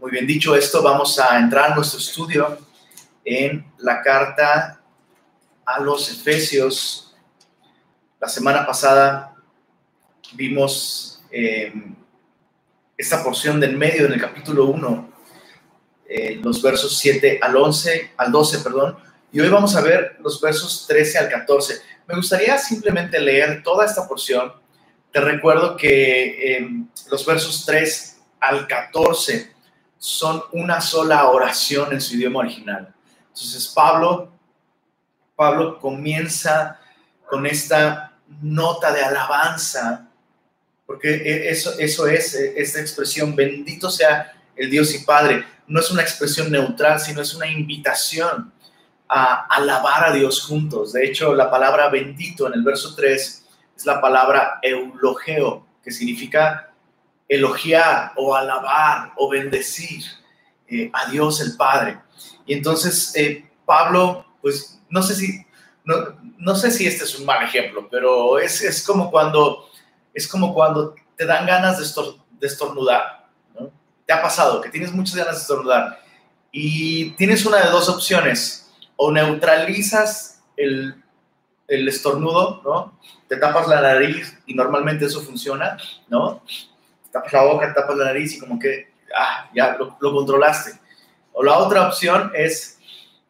Muy bien dicho esto, vamos a entrar a nuestro estudio en la carta a los Efesios. La semana pasada vimos eh, esta porción del medio en el capítulo 1, eh, los versos 7 al 11, al 12, perdón, y hoy vamos a ver los versos 13 al 14. Me gustaría simplemente leer toda esta porción. Te recuerdo que eh, los versos 3 al 14 son una sola oración en su idioma original. Entonces Pablo, Pablo comienza con esta nota de alabanza, porque e, eso, eso es e, esta expresión, bendito sea el Dios y Padre. No es una expresión neutral, sino es una invitación a alabar a Dios juntos. De hecho, la palabra bendito en el verso 3 es la palabra eulogeo, que significa elogiar o alabar o bendecir eh, a Dios el Padre. Y entonces eh, Pablo, pues no sé si, no, no, sé si este es un mal ejemplo, pero es, es, como, cuando, es como cuando te dan ganas de, estornudar. Te ha pasado que tienes muchas ganas de estornudar y tienes una de dos opciones o neutralizas el, el estornudo, ¿no? Te tapas la nariz y normalmente eso funciona, ¿no? Tapas la boca, tapas la nariz y como que, ah, ya lo, lo controlaste. O la otra opción es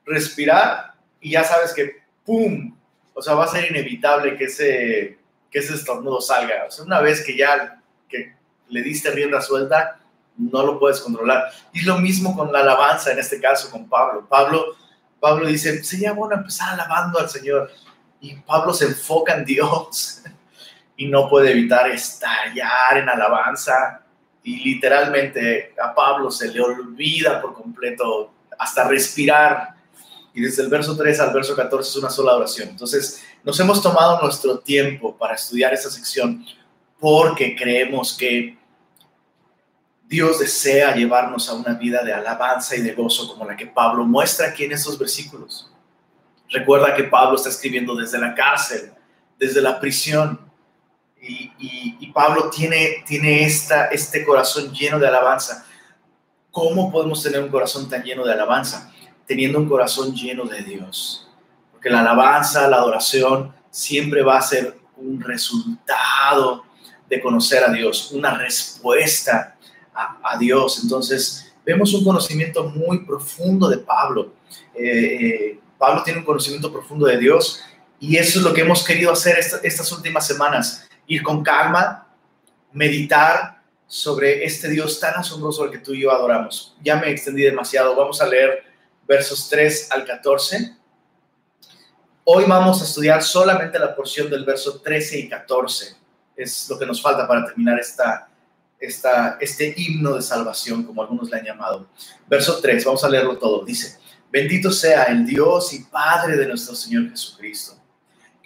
respirar y ya sabes que, ¡pum! O sea, va a ser inevitable que ese, que ese estornudo salga. O sea, una vez que ya que le diste rienda suelta, no lo puedes controlar. Y lo mismo con la alabanza, en este caso con Pablo. Pablo Pablo dice, sería bueno empezar alabando al Señor. Y Pablo se enfoca en Dios y no puede evitar estallar en alabanza. Y literalmente a Pablo se le olvida por completo hasta respirar. Y desde el verso 3 al verso 14 es una sola oración. Entonces, nos hemos tomado nuestro tiempo para estudiar esta sección porque creemos que Dios desea llevarnos a una vida de alabanza y de gozo como la que Pablo muestra aquí en estos versículos. Recuerda que Pablo está escribiendo desde la cárcel, desde la prisión, y, Pablo tiene, tiene esta, este corazón lleno de alabanza. ¿Cómo podemos tener un corazón tan lleno de alabanza? Teniendo un corazón lleno de Dios. Porque la alabanza, la adoración, siempre va a ser un resultado de conocer a Dios, una respuesta a, Dios. Entonces, vemos un conocimiento muy profundo de Pablo. Eh, eh, Pablo tiene un conocimiento profundo de Dios y eso es lo que hemos querido hacer estas últimas semanas, ir con calma, meditar sobre este Dios tan asombroso al que tú y yo adoramos. Ya me extendí demasiado, vamos a leer versos 3 al 14. Hoy vamos a estudiar solamente la porción del verso 13 y 14. Es lo que nos falta para terminar esta, este himno de salvación, como algunos le han llamado. Verso 3, vamos a leerlo todo. Dice, bendito sea el Dios y Padre de nuestro Señor Jesucristo,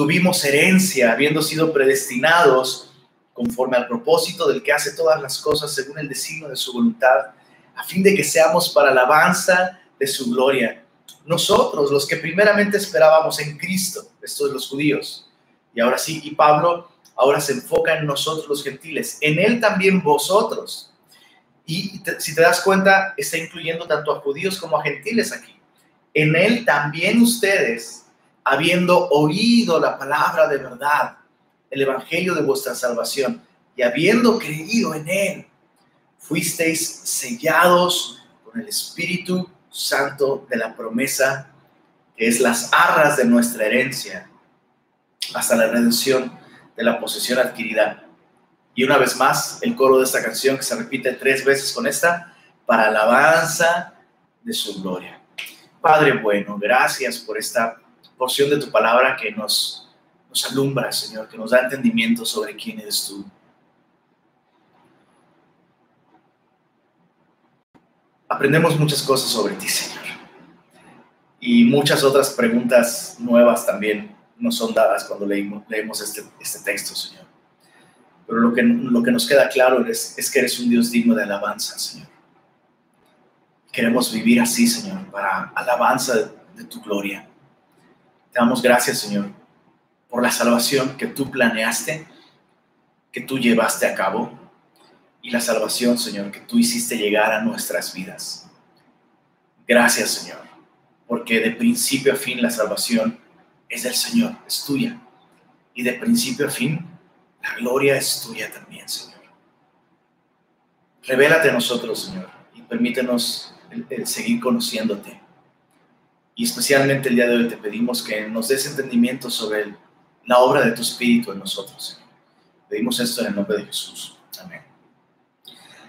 tuvimos herencia, habiendo sido predestinados conforme al propósito del que hace todas las cosas según el designio de su voluntad, a fin de que seamos para alabanza de su gloria. Nosotros, los que primeramente esperábamos en Cristo, estos de los judíos, y ahora sí, y Pablo ahora se enfoca en nosotros los gentiles, en Él también vosotros. Y si te das cuenta, está incluyendo tanto a judíos como a gentiles aquí. En Él también ustedes, habiendo oído la palabra de verdad, el Evangelio de vuestra salvación, y habiendo creído en Él, fuisteis sellados con el Espíritu Santo de la promesa, que es las arras de nuestra herencia, hasta la redención de la posesión adquirida. Y una vez más, el coro de esta canción que se repite tres veces con esta, para alabanza de su gloria. Padre bueno, gracias por esta porción de tu palabra que nos, nos alumbra, Señor, que nos da entendimiento sobre quién eres tú. Aprendemos muchas cosas sobre ti, Señor. Y muchas otras preguntas nuevas también nos son dadas cuando leímos, leemos este, este texto, Señor. Pero lo que, lo que nos queda claro es, es que eres un Dios digno de alabanza, Señor. Queremos vivir así, Señor, para alabanza de tu gloria. Te damos gracias, Señor, por la salvación que tú planeaste, que tú llevaste a cabo, y la salvación, Señor, que tú hiciste llegar a nuestras vidas. Gracias, Señor, porque de principio a fin la salvación es del Señor, es tuya. Y de principio a fin, la gloria es tuya también, Señor. Revélate a nosotros, Señor, y permítenos seguir conociéndote y especialmente el día de hoy te pedimos que nos des entendimiento sobre la obra de tu Espíritu en nosotros. Pedimos esto en el nombre de Jesús. Amén.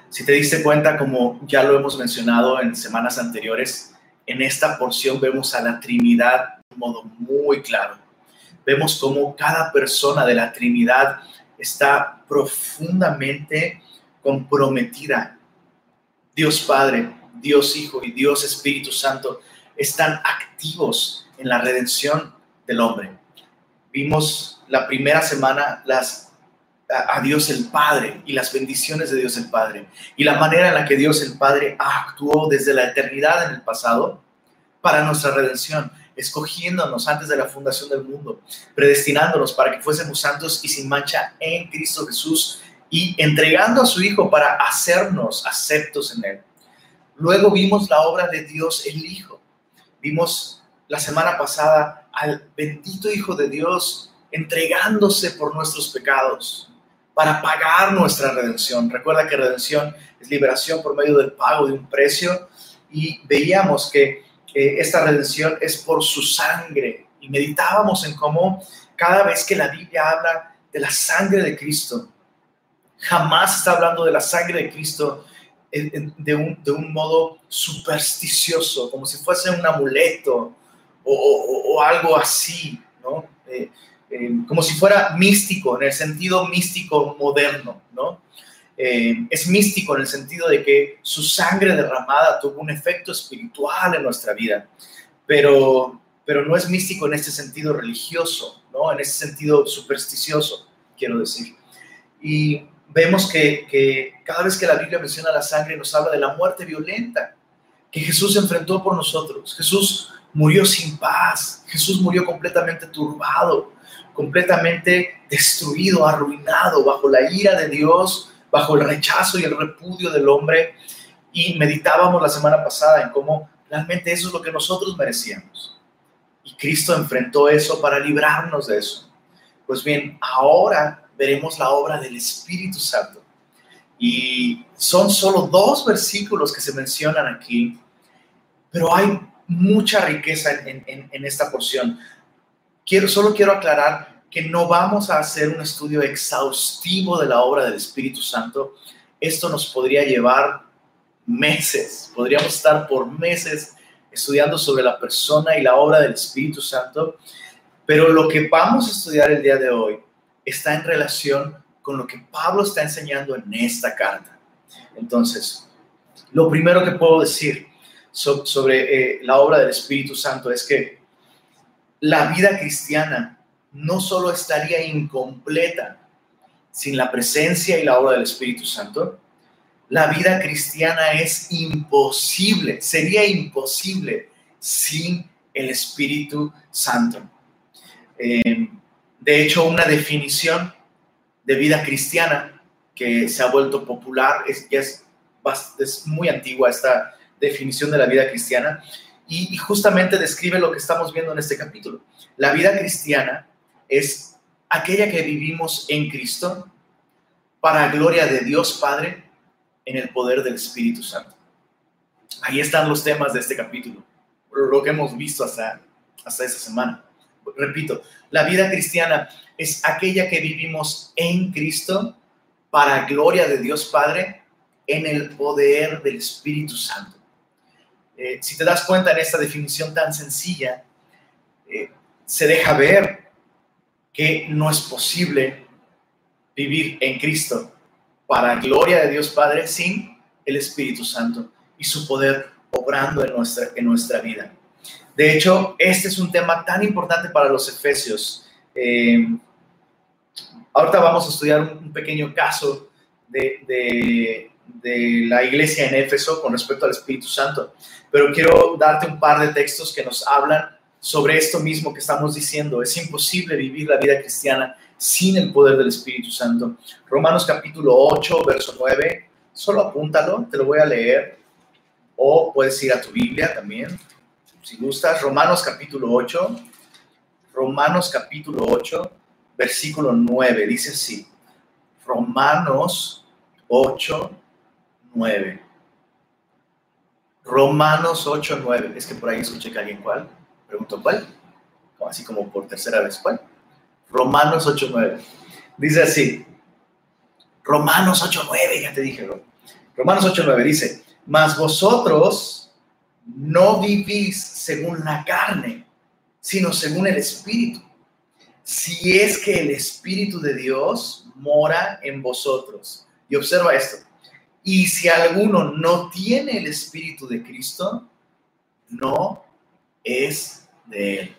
Si te diste cuenta, como ya lo hemos mencionado en semanas anteriores, en esta porción vemos a la Trinidad de un modo muy claro. Vemos cómo cada persona de la Trinidad está profundamente comprometida. Dios Padre, Dios Hijo y Dios Espíritu Santo están activos en la redención del hombre. Vimos la primera semana las, a, Dios el Padre y las bendiciones de Dios el Padre y la manera en la que Dios el Padre actuó desde la eternidad en el pasado para nuestra redención, escogiéndonos antes de la fundación del mundo, predestinándonos para que fuésemos santos y sin mancha en Cristo Jesús y entregando a su Hijo para hacernos aceptos en Él. Luego vimos la obra de Dios el Hijo Vimos la semana pasada al bendito Hijo de Dios entregándose por nuestros pecados para pagar nuestra redención. Recuerda que redención es liberación por medio del pago de un precio y veíamos que esta redención es por su sangre y meditábamos en cómo cada vez que la Biblia habla de la sangre de Cristo, jamás está hablando de la sangre de Cristo de un, de un modo supersticioso, como si fuese un amuleto o, algo así, ¿no? Eh, eh, como si fuera místico, en el sentido místico moderno, ¿no? Eh, es místico en el sentido de que su sangre derramada tuvo un efecto espiritual en nuestra vida, pero, pero no es místico en este sentido religioso, ¿no? En ese sentido supersticioso, quiero decir. Y vemos que, cada vez que la Biblia menciona la sangre nos habla de la muerte violenta que Jesús enfrentó por nosotros. Jesús murió sin paz, Jesús murió completamente turbado, completamente destruido, arruinado, bajo la ira de Dios, bajo el rechazo y el repudio del hombre. Y meditábamos la semana pasada en cómo realmente eso es lo que nosotros merecíamos. Y Cristo enfrentó eso para librarnos de eso. Pues bien, ahora veremos la obra del Espíritu Santo. Y son solo dos versículos que se mencionan aquí, pero hay mucha riqueza en, esta porción. Quiero, solo quiero aclarar que no vamos a hacer un estudio exhaustivo de la obra del Espíritu Santo. Esto nos podría llevar meses, podríamos estar por meses estudiando sobre la persona y la obra del Espíritu Santo, pero lo que vamos a estudiar el día de hoy está en relación con lo que Pablo está enseñando en esta carta. Entonces, lo primero que puedo decir sobre eh, la obra del Espíritu Santo es que la vida cristiana no solo estaría incompleta sin la presencia y la obra del Espíritu Santo, la vida cristiana es imposible, sería imposible sin el Espíritu Santo. Eh, de hecho, una definición de vida cristiana que se ha vuelto popular, es, es, es muy antigua esta definición de la vida cristiana, y, justamente describe lo que estamos viendo en este capítulo. La vida cristiana es aquella que vivimos en Cristo para gloria de Dios Padre en el poder del Espíritu Santo. Ahí están los temas de este capítulo, lo que hemos visto hasta, hasta esta semana. Repito, la vida cristiana es aquella que vivimos en Cristo para gloria de Dios Padre en el poder del Espíritu Santo. Eh, si te das cuenta en esta definición tan sencilla, eh, se deja ver que no es posible vivir en Cristo para gloria de Dios Padre sin el Espíritu Santo y su poder obrando en nuestra, en nuestra vida. De hecho, este es un tema tan importante para los efesios. Eh, ahorita vamos a estudiar un, pequeño caso de, de, la iglesia en Éfeso con respecto al Espíritu Santo, pero quiero darte un par de textos que nos hablan sobre esto mismo que estamos diciendo. Es imposible vivir la vida cristiana sin el poder del Espíritu Santo. Romanos capítulo 8, verso 9, solo apúntalo, te lo voy a leer, o puedes ir a tu Biblia también, si gustas. Romanos capítulo 8, Romanos capítulo 8, versículo 9, dice así. Romanos 8, 9. Romanos 8, 9. Es que por ahí escuché que alguien cuál. Pregunto cuál. Así como por tercera vez cuál. Romanos 8.9. Dice así. Romanos 8.9, ya te dije, Romanos 8.9 dice, mas vosotros no vivís según la carne, sino según el Espíritu. Si es que el Espíritu de Dios mora en vosotros. Y observa esto. Y si alguno no tiene el Espíritu de Cristo, no es de él.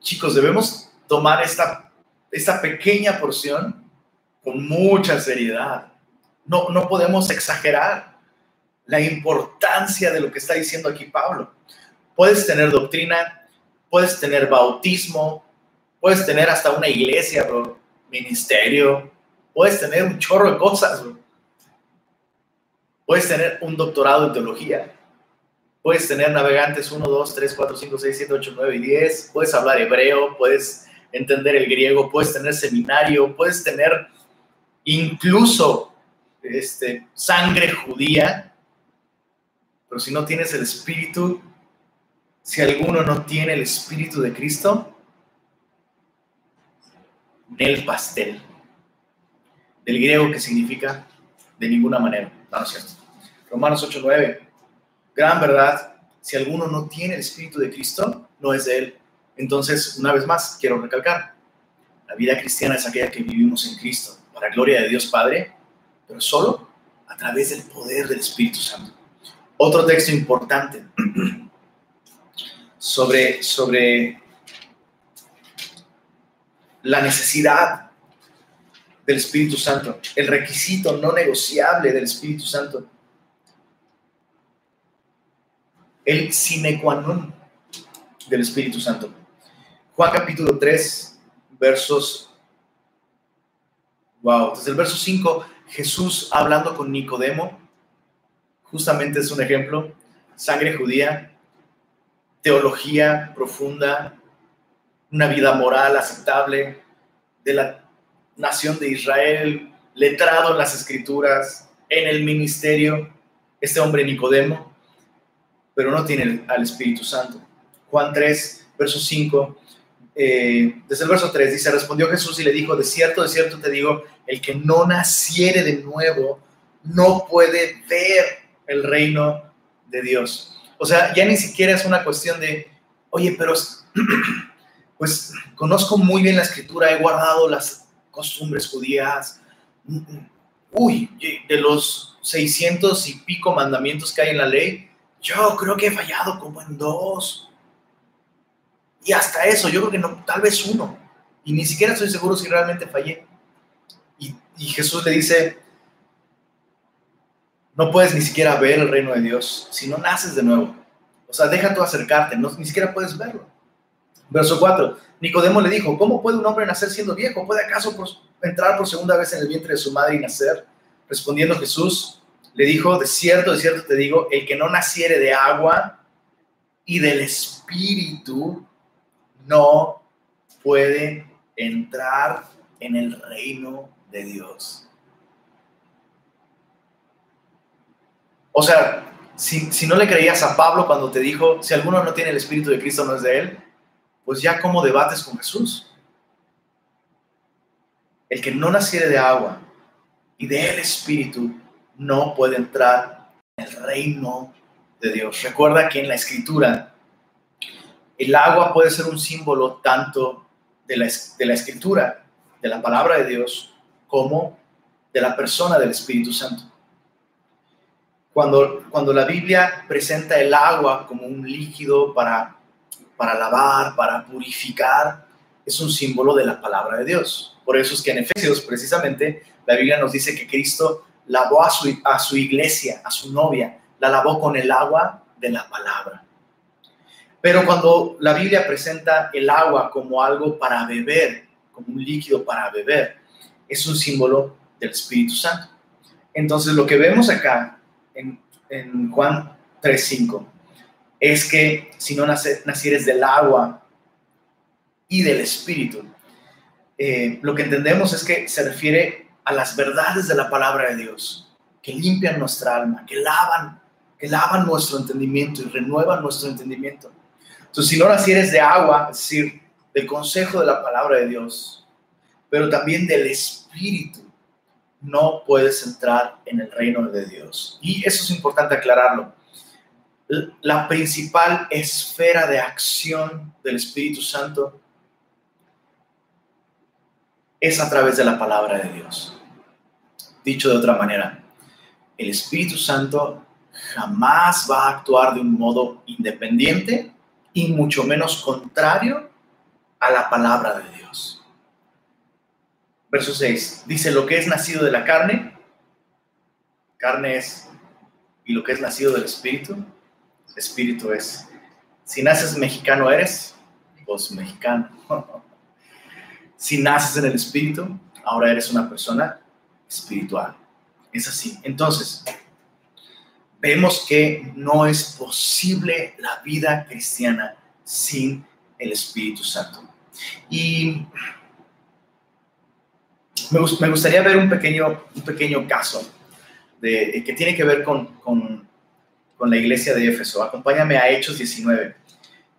Chicos, debemos tomar esta, esta pequeña porción con mucha seriedad. No, no podemos exagerar la importancia de lo que está diciendo aquí Pablo. Puedes tener doctrina, puedes tener bautismo, puedes tener hasta una iglesia, ministerio, puedes tener un chorro de cosas, puedes tener un doctorado en teología, puedes tener navegantes 1, 2, 3, 4, 5, 6, 7, 8, 9 y 10, puedes hablar hebreo, puedes entender el griego, puedes tener seminario, puedes tener incluso este, sangre judía, pero si no tienes el espíritu, si alguno no tiene el espíritu de Cristo, el pastel, del griego que significa de ninguna manera, no, es. Romanos 8:9, gran verdad, si alguno no tiene el espíritu de Cristo, no es de él. Entonces, una vez más, quiero recalcar, la vida cristiana es aquella que vivimos en Cristo, para gloria de Dios Padre, pero solo a través del poder del Espíritu Santo. Otro texto importante sobre, sobre la necesidad del Espíritu Santo, el requisito no negociable del Espíritu Santo, el sine qua non del Espíritu Santo. Juan capítulo 3, versos, wow, desde el verso 5, Jesús hablando con Nicodemo, justamente es un ejemplo, sangre judía, teología profunda, una vida moral aceptable de la nación de Israel, letrado en las escrituras, en el ministerio, este hombre Nicodemo, pero no tiene al Espíritu Santo. Juan 3, verso 5, eh, desde el verso 3 dice, respondió Jesús y le dijo, de cierto, de cierto te digo, el que no naciere de nuevo no puede ver el reino de Dios. O sea, ya ni siquiera es una cuestión de, oye, pero pues conozco muy bien la escritura, he guardado las costumbres judías. Uy, de los 600 y pico mandamientos que hay en la ley, yo creo que he fallado como en dos y hasta eso, yo creo que no, tal vez uno. Y ni siquiera estoy seguro si realmente fallé. Y, Jesús le dice, no puedes ni siquiera ver el reino de Dios si no naces de nuevo. O sea, deja tú acercarte, ni siquiera puedes verlo. Verso 4, Nicodemo le dijo, ¿cómo puede un hombre nacer siendo viejo? ¿Puede acaso entrar por segunda vez en el vientre de su madre y nacer? Respondiendo Jesús, le dijo, de cierto, de cierto te digo, el que no naciere de agua y del espíritu no puede entrar en el reino de Dios. O sea, si, si no le creías a Pablo cuando te dijo, si alguno no tiene el Espíritu de Cristo, no es de él, pues ya como debates con Jesús. El que no naciere de agua y del Espíritu no puede entrar en el reino de Dios. Recuerda que en la Escritura el agua puede ser un símbolo tanto de la, de la Escritura, de la palabra de Dios, como de la persona del Espíritu Santo. Cuando, cuando la Biblia presenta el agua como un líquido para, para lavar, para purificar, es un símbolo de la palabra de Dios. Por eso es que en Efesios, precisamente, la Biblia nos dice que Cristo lavó a su, a su iglesia, a su novia, la lavó con el agua de la palabra. Pero cuando la Biblia presenta el agua como algo para beber, como un líquido para beber, es un símbolo del Espíritu Santo. Entonces lo que vemos acá en, Juan 3.5 es que si no nacieres del agua y del Espíritu, eh, lo que entendemos es que se refiere a las verdades de la palabra de Dios, que limpian nuestra alma, que lavan, que lavan nuestro entendimiento y renuevan nuestro entendimiento. Entonces, si no nacieres de agua, es decir, del consejo de la palabra de Dios, pero también del Espíritu, no puedes entrar en el reino de Dios. Y eso es importante aclararlo. La principal esfera de acción del Espíritu Santo es a través de la palabra de Dios. Dicho de otra manera, el Espíritu Santo jamás va a actuar de un modo independiente y mucho menos contrario a la palabra de Dios. Verso 6 dice, lo que es nacido de la carne, carne es, y lo que es nacido del Espíritu, Espíritu es. Si naces mexicano eres, pues mexicano. si naces en el Espíritu, ahora eres una persona espiritual. Es así. Entonces, vemos que no es posible la vida cristiana sin el Espíritu Santo. Y me, gustaría ver un pequeño, un pequeño caso de, que tiene que ver con, con, con la iglesia de Éfeso. Acompáñame a Hechos 19.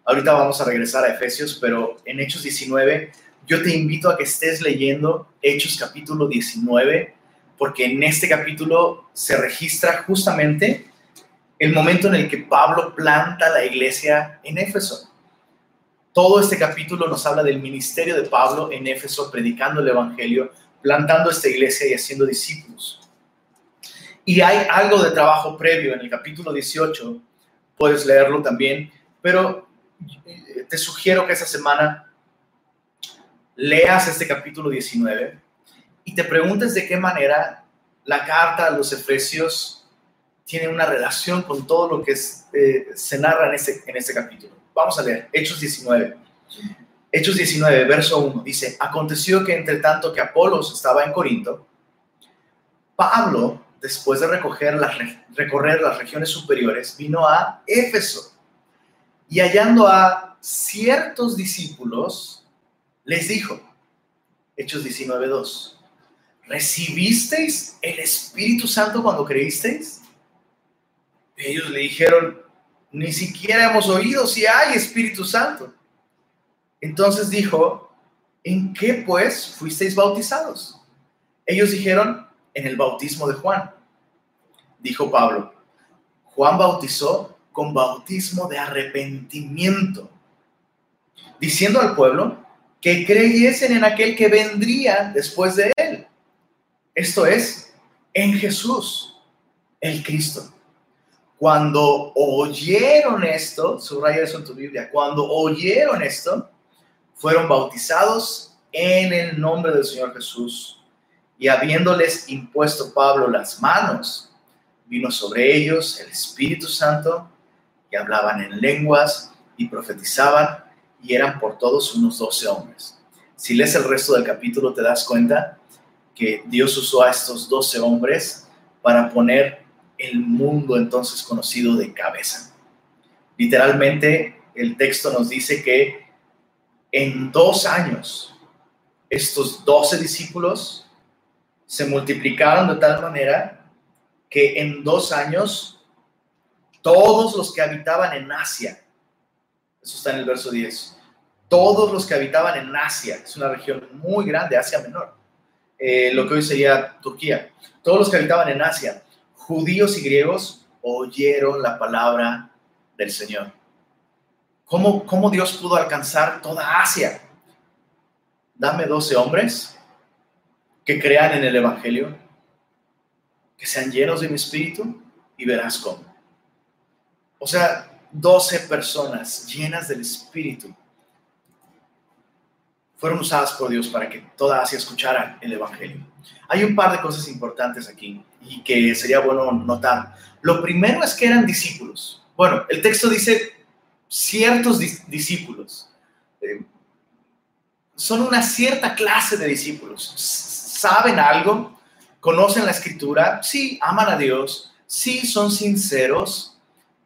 Ahorita vamos a regresar a Efesios, pero en Hechos 19 yo te invito a que estés leyendo Hechos capítulo 19, porque en este capítulo se registra justamente el momento en el que Pablo planta la iglesia en Éfeso. Todo este capítulo nos habla del ministerio de Pablo en Éfeso, predicando el Evangelio, plantando esta iglesia y haciendo discípulos. Y hay algo de trabajo previo en el capítulo 18, puedes leerlo también, pero te sugiero que esa semana leas este capítulo 19 y te preguntes de qué manera la carta a los Efesios tiene una relación con todo lo que eh, se narra en ese, en ese capítulo. Vamos a leer, Hechos 19. Hechos 19, verso 1, dice, aconteció que entre tanto que Apolos estaba en Corinto, Pablo, después de recoger las, recorrer las regiones superiores, vino a Éfeso y hallando a ciertos discípulos, les dijo, Hechos 19, 2, ¿recibisteis el Espíritu Santo cuando creísteis? Ellos le dijeron, ni siquiera hemos oído si hay Espíritu Santo. Entonces dijo, ¿en qué pues fuisteis bautizados? Ellos dijeron, en el bautismo de Juan. Dijo Pablo, Juan bautizó con bautismo de arrepentimiento, diciendo al pueblo que creyesen en aquel que vendría después de él. Esto es, en Jesús, el Cristo. Cuando oyeron esto, subraya eso en tu Biblia, cuando oyeron esto, fueron bautizados en el nombre del Señor Jesús. Y habiéndoles impuesto Pablo las manos, vino sobre ellos el Espíritu Santo y hablaban en lenguas y profetizaban y eran por todos unos doce hombres. Si lees el resto del capítulo te das cuenta que Dios usó a estos doce hombres para poner el mundo entonces conocido de cabeza. Literalmente, el texto nos dice que en dos años, estos doce discípulos se multiplicaron de tal manera que en dos años todos los que habitaban en Asia, eso está en el verso 10, todos los que habitaban en Asia, es una región muy grande, Asia Menor, eh, lo que hoy sería Turquía, todos los que habitaban en Asia, judíos y griegos, oyeron la palabra del Señor. ¿Cómo, cómo Dios pudo alcanzar toda Asia? Dame 12 hombres que crean en el Evangelio, que sean llenos de mi espíritu y verás cómo. O sea, 12 personas llenas del espíritu fueron usadas por Dios para que toda Asia escuchara el Evangelio. Hay un par de cosas importantes aquí y que sería bueno notar. Lo primero es que eran discípulos. Bueno, el texto dice ciertos discípulos. Eh, son una cierta clase de discípulos. Saben algo, conocen la escritura, sí, aman a Dios, sí, son sinceros,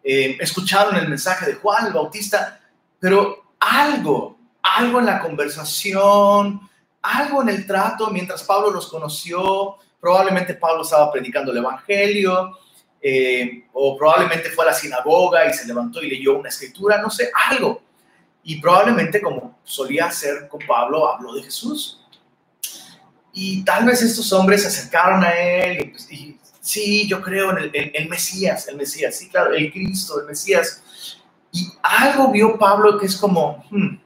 eh, escucharon el mensaje de Juan el Bautista, pero algo, algo en la conversación, algo en el trato mientras Pablo los conoció, probablemente Pablo estaba predicando el Evangelio, eh, o probablemente fue a la sinagoga y se levantó y leyó una escritura, no sé, algo. Y probablemente, como solía hacer con Pablo, habló de Jesús. Y tal vez estos hombres se acercaron a él y, pues, sí, yo creo en el, Mesías, el Mesías, sí, claro, el Cristo, el Mesías. Y algo vio Pablo que es como, hmm,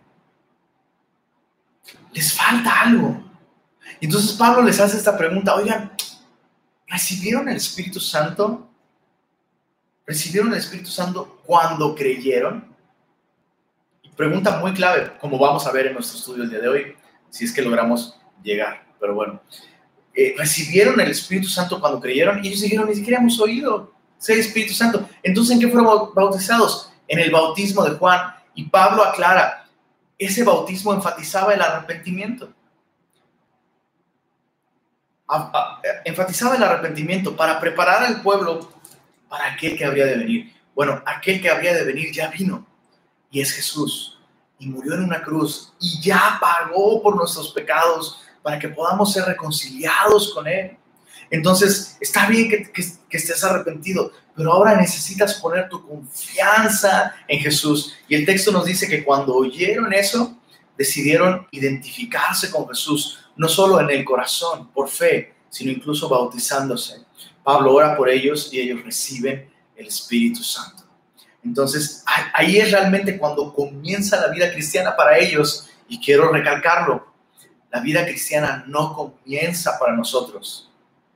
les falta algo. Y entonces Pablo les hace esta pregunta, oigan, ¿recibieron el Espíritu Santo? ¿Recibieron el Espíritu Santo cuando creyeron? pregunta muy clave, como vamos a ver en nuestro estudio el día de hoy, si es que logramos llegar. Pero bueno, eh, recibieron el Espíritu Santo cuando creyeron y ellos dijeron, ni siquiera hemos oído ser Espíritu Santo. Entonces, ¿en qué fueron bautizados? En el bautismo de Juan. Y Pablo aclara, ese bautismo enfatizaba el arrepentimiento. enfatizaba el arrepentimiento para preparar al pueblo para aquel que habría de venir. Bueno, aquel que habría de venir ya vino y es Jesús y murió en una cruz y ya pagó por nuestros pecados para que podamos ser reconciliados con Él. Entonces, está bien que, que, estés arrepentido, pero ahora necesitas poner tu confianza en Jesús. Y el texto nos dice que cuando oyeron eso, decidieron identificarse con Jesús, no solo en el corazón, por fe, sino incluso bautizándose. Pablo ora por ellos y ellos reciben el Espíritu Santo. Entonces, ahí es realmente cuando comienza la vida cristiana para ellos. Y quiero recalcarlo, la vida cristiana no comienza para nosotros,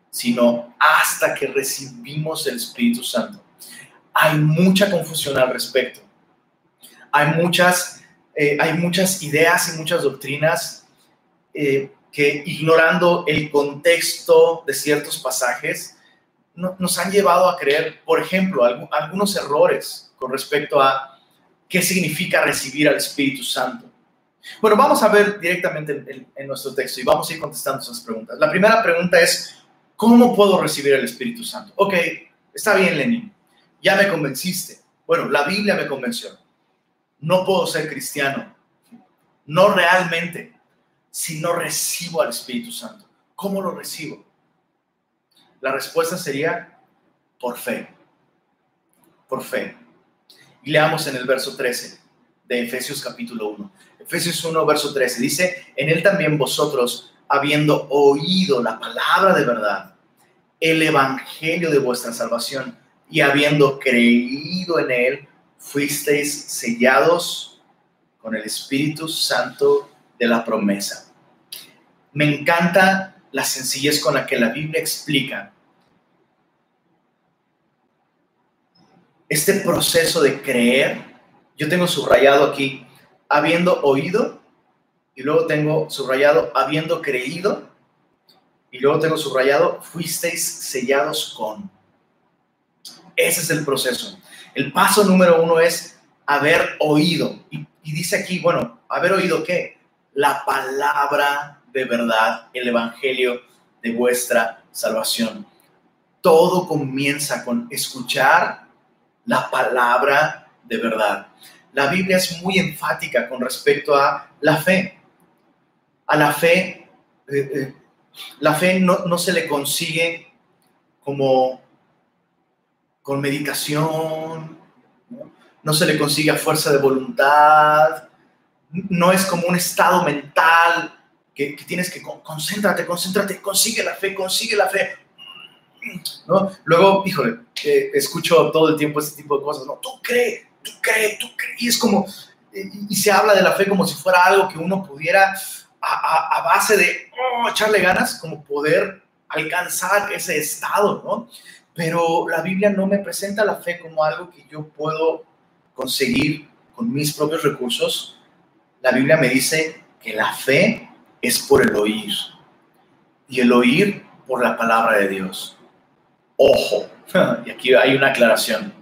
sino hasta que recibimos el Espíritu Santo. Hay mucha confusión al respecto. Hay muchas, eh, hay muchas ideas y muchas doctrinas eh, que ignorando el contexto de ciertos pasajes, nos han llevado a creer, por ejemplo, algunos errores con respecto a qué significa recibir al Espíritu Santo. Bueno, vamos a ver directamente en, nuestro texto y vamos a ir contestando esas preguntas. La primera pregunta es, ¿cómo puedo recibir el Espíritu Santo? Ok, está bien, Lenin, ya me convenciste. Bueno, la Biblia me convenció. No puedo ser cristiano, no realmente, si no recibo al Espíritu Santo. ¿Cómo lo recibo? La respuesta sería por fe. Por fe. Y leamos en el verso 13 de Efesios capítulo 1. Efesios 1, verso 13. Dice, en él también vosotros, habiendo oído la palabra de verdad, el evangelio de vuestra salvación, y habiendo creído en él, fuisteis sellados con el Espíritu Santo de la promesa. Me encanta la sencillez con la que la Biblia explica este proceso de creer, yo tengo subrayado aquí, habiendo oído, y luego tengo subrayado, habiendo creído, y luego tengo subrayado, fuisteis sellados con. Ese es el proceso. El paso número uno es haber oído. Y, y dice aquí, bueno, haber oído qué? La palabra de verdad, el evangelio de vuestra salvación. Todo comienza con escuchar la palabra de verdad. La Biblia es muy enfática con respecto a la fe. A la fe, eh, eh, la fe no, se le consigue como con meditación, ¿no? se le consigue a fuerza de voluntad, no es como un estado mental que, tienes que concéntrate, concéntrate, consigue la fe, consigue la fe. ¿No? Luego, híjole, eh, escucho todo el tiempo este tipo de cosas, ¿no? Tú crees, tú crees, tú crees, y es como, y, se habla de la fe como si fuera algo que uno pudiera, a, base de oh, echarle ganas, como poder alcanzar ese estado, ¿no? Pero la Biblia no me presenta la fe como algo que yo puedo conseguir con mis propios recursos. La Biblia me dice que la fe es por el oír y el oír por la palabra de Dios. Ojo, y aquí hay una aclaración.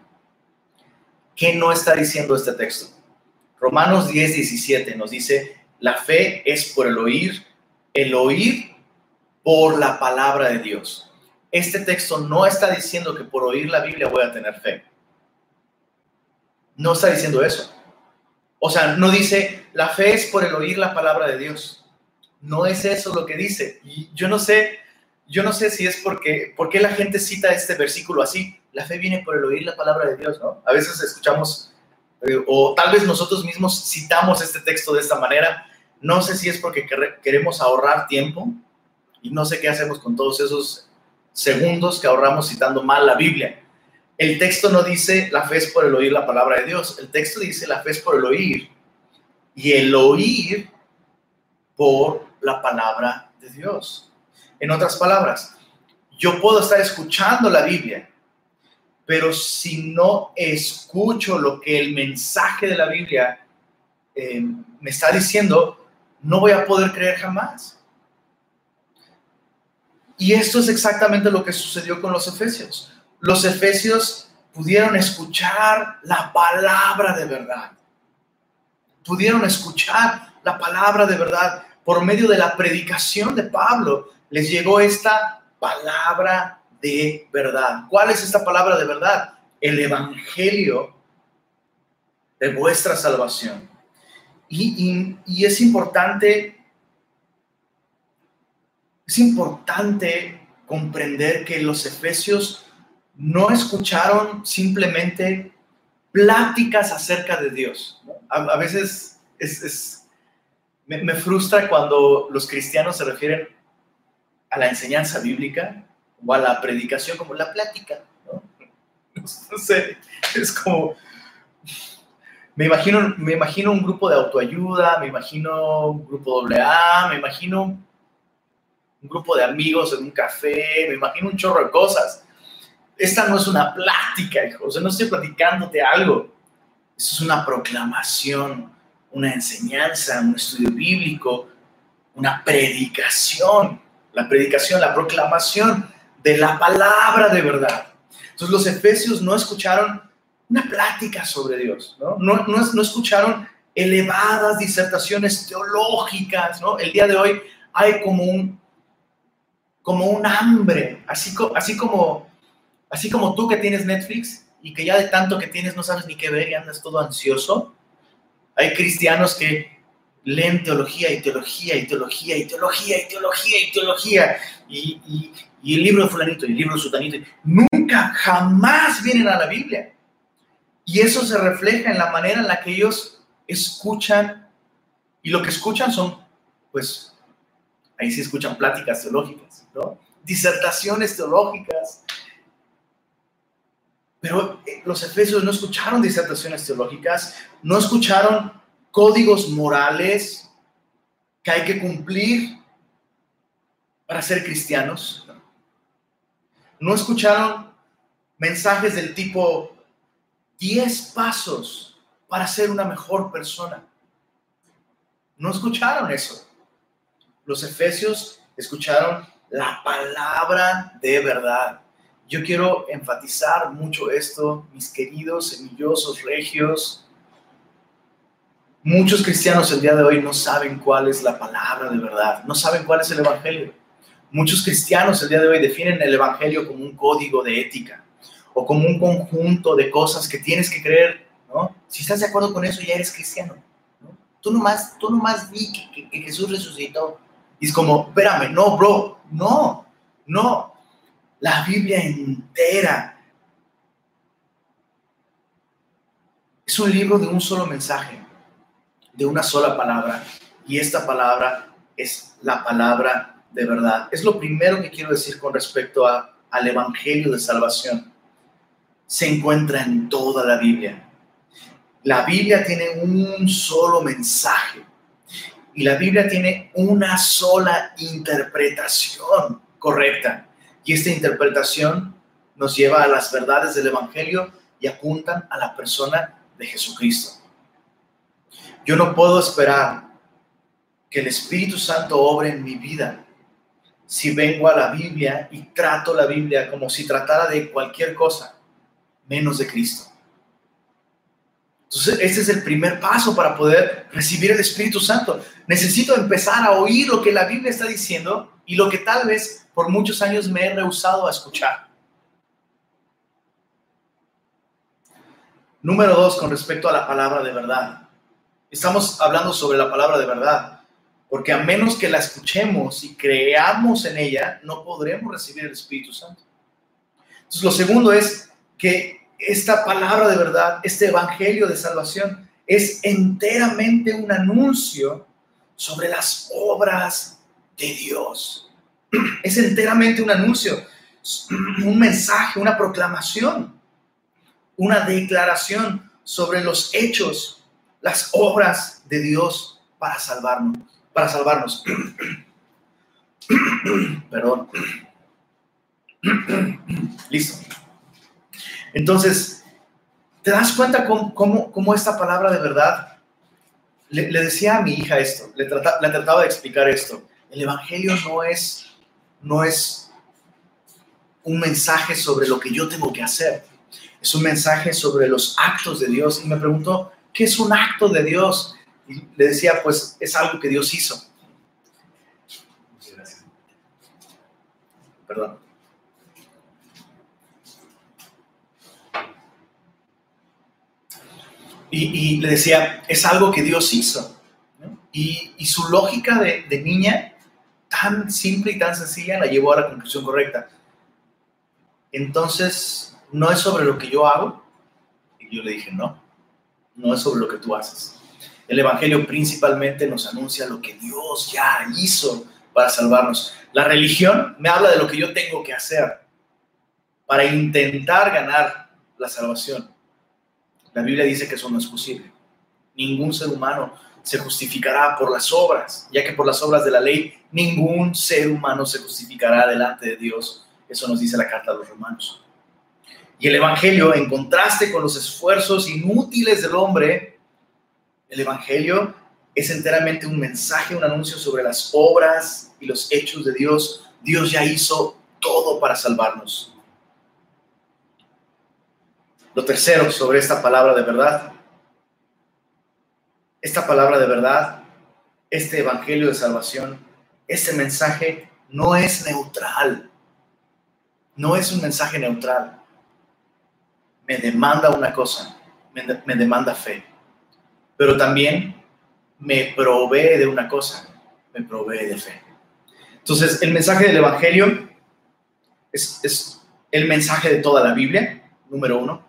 ¿Qué no está diciendo este texto? Romanos 10, 17 nos dice, la fe es por el oír, el oír por la palabra de Dios. Este texto no está diciendo que por oír la Biblia voy a tener fe. No está diciendo eso. O sea, no dice, la fe es por el oír la palabra de Dios. No es eso lo que dice. Y yo no sé, yo no sé si es porque, ¿por qué la gente cita este versículo así? La fe viene por el oír la palabra de Dios, ¿no? A veces escuchamos, eh, o tal vez nosotros mismos citamos este texto de esta manera. No sé si es porque queremos ahorrar tiempo y no sé qué hacemos con todos esos segundos que ahorramos citando mal la Biblia. El texto no dice la fe es por el oír la palabra de Dios. El texto dice la fe es por el oír. Y el oír por la palabra de Dios. En otras palabras, yo puedo estar escuchando la Biblia, pero si no escucho lo que el mensaje de la Biblia eh, me está diciendo, no voy a poder creer jamás. Y esto es exactamente lo que sucedió con los efesios. Los efesios pudieron escuchar la palabra de verdad. Pudieron escuchar la palabra de verdad por medio de la predicación de Pablo, les llegó esta palabra de verdad. ¿Cuál es esta palabra de verdad? El Evangelio de vuestra salvación. Y, es importante, es importante comprender que los efesios no escucharon simplemente pláticas acerca de Dios. A, veces es me, frustra cuando los cristianos se refieren a la enseñanza bíblica o a la predicación como la plática, ¿no? Sé, es como... Me imagino, un grupo de autoayuda, me imagino un grupo AA, me imagino un grupo de amigos en un café, me imagino un chorro de cosas. Esta no es una plática, hijo, o sea, no estoy platicándote algo. Es una proclamación, una enseñanza, un estudio bíblico, una predicación, la predicación, la proclamación de la palabra de verdad. Entonces los efesios no escucharon una plática sobre Dios, ¿no? No, no, escucharon elevadas disertaciones teológicas, ¿no? El día de hoy hay como un, como un hambre, así, así, como, así como tú que tienes Netflix y que ya de tanto que tienes no sabes ni qué ver y andas todo ansioso, hay cristianos que leen teología y teología y teología y teología y teología y teología y, el libro de fulanito y el libro de sutanito. Nunca, jamás vienen a la Biblia. Y eso se refleja en la manera en la que ellos escuchan y lo que escuchan son, pues, ahí sí escuchan pláticas teológicas, ¿no? Disertaciones teológicas, pero eh, los efesios no escucharon disertaciones teológicas, no escucharon códigos morales que hay que cumplir para ser cristianos. No escucharon mensajes del tipo 10 pasos para ser una mejor persona. No escucharon eso. Los efesios escucharon la palabra de verdad. Yo quiero enfatizar mucho esto, mis queridos semillosos regios. Muchos cristianos el día de hoy no saben cuál es la palabra de verdad, no saben cuál es el Evangelio. Muchos cristianos el día de hoy definen el Evangelio como un código de ética o como un conjunto de cosas que tienes que creer, ¿no? Si estás de acuerdo con eso, ya eres cristiano. ¿no? Tú nomás, tú vi que, que Jesús resucitó. Y es como, espérame, no, bro, no, no la Biblia entera Es un libro de un solo mensaje, de una sola palabra. Y esta palabra es la palabra de verdad. Es lo primero que quiero decir con respecto a, al Evangelio de Salvación. Se encuentra en toda la Biblia. La Biblia tiene un solo mensaje y la Biblia tiene una sola interpretación correcta. Y esta interpretación nos lleva a las verdades del Evangelio y apuntan a la persona de Jesucristo. Yo no puedo esperar que el Espíritu Santo obre en mi vida si vengo a la Biblia y trato la Biblia como si tratara de cualquier cosa menos de Cristo. Entonces, este es el primer paso para poder recibir el Espíritu Santo. Necesito empezar a oír lo que la Biblia está diciendo y lo que tal vez por muchos años me he rehusado a escuchar. Número dos, con respecto a la palabra de verdad. Estamos hablando sobre la palabra de verdad, porque a menos que la escuchemos y creamos en ella, no podremos recibir el Espíritu Santo. Entonces, lo segundo es que esta palabra de verdad, este evangelio de salvación, es enteramente un anuncio sobre las obras de Dios. Es enteramente un anuncio, un mensaje, una proclamación, una declaración sobre los hechos, las obras de Dios para salvarnos, para salvarnos. Perdón. Listo. Entonces, ¿te das cuenta cómo, esta palabra de verdad? Le, decía a mi hija esto, le, trataba de explicar esto. El Evangelio no es, no es un mensaje sobre lo que yo tengo que hacer. Es un mensaje sobre los actos de Dios. Y me preguntó, ¿qué es un acto de Dios? Y le decía, pues es algo que Dios hizo. Perdón. Y, le decía, es algo que Dios hizo. Y, su lógica de, de, niña, tan simple y tan sencilla, la llevó a la conclusión correcta. Entonces, ¿no es sobre lo que yo hago? Y yo le dije, no, no es sobre lo que tú haces. El Evangelio principalmente nos anuncia lo que Dios ya hizo para salvarnos. La religión me habla de lo que yo tengo que hacer para intentar ganar la salvación. La Biblia dice que eso no es posible. Ningún ser humano se justificará por las obras, ya que por las obras de la ley ningún ser humano se justificará delante de Dios. Eso nos dice la carta de los romanos. Y el Evangelio, en contraste con los esfuerzos inútiles del hombre, el Evangelio es enteramente un mensaje, un anuncio sobre las obras y los hechos de Dios. Dios ya hizo todo para salvarnos. Lo tercero sobre esta palabra de verdad. Esta palabra de verdad, este evangelio de salvación, este mensaje no es neutral. No es un mensaje neutral. Me demanda una cosa, me, demanda fe. Pero también me provee de una cosa, me provee de fe. Entonces, el mensaje del Evangelio es, es, el mensaje de toda la Biblia, número uno.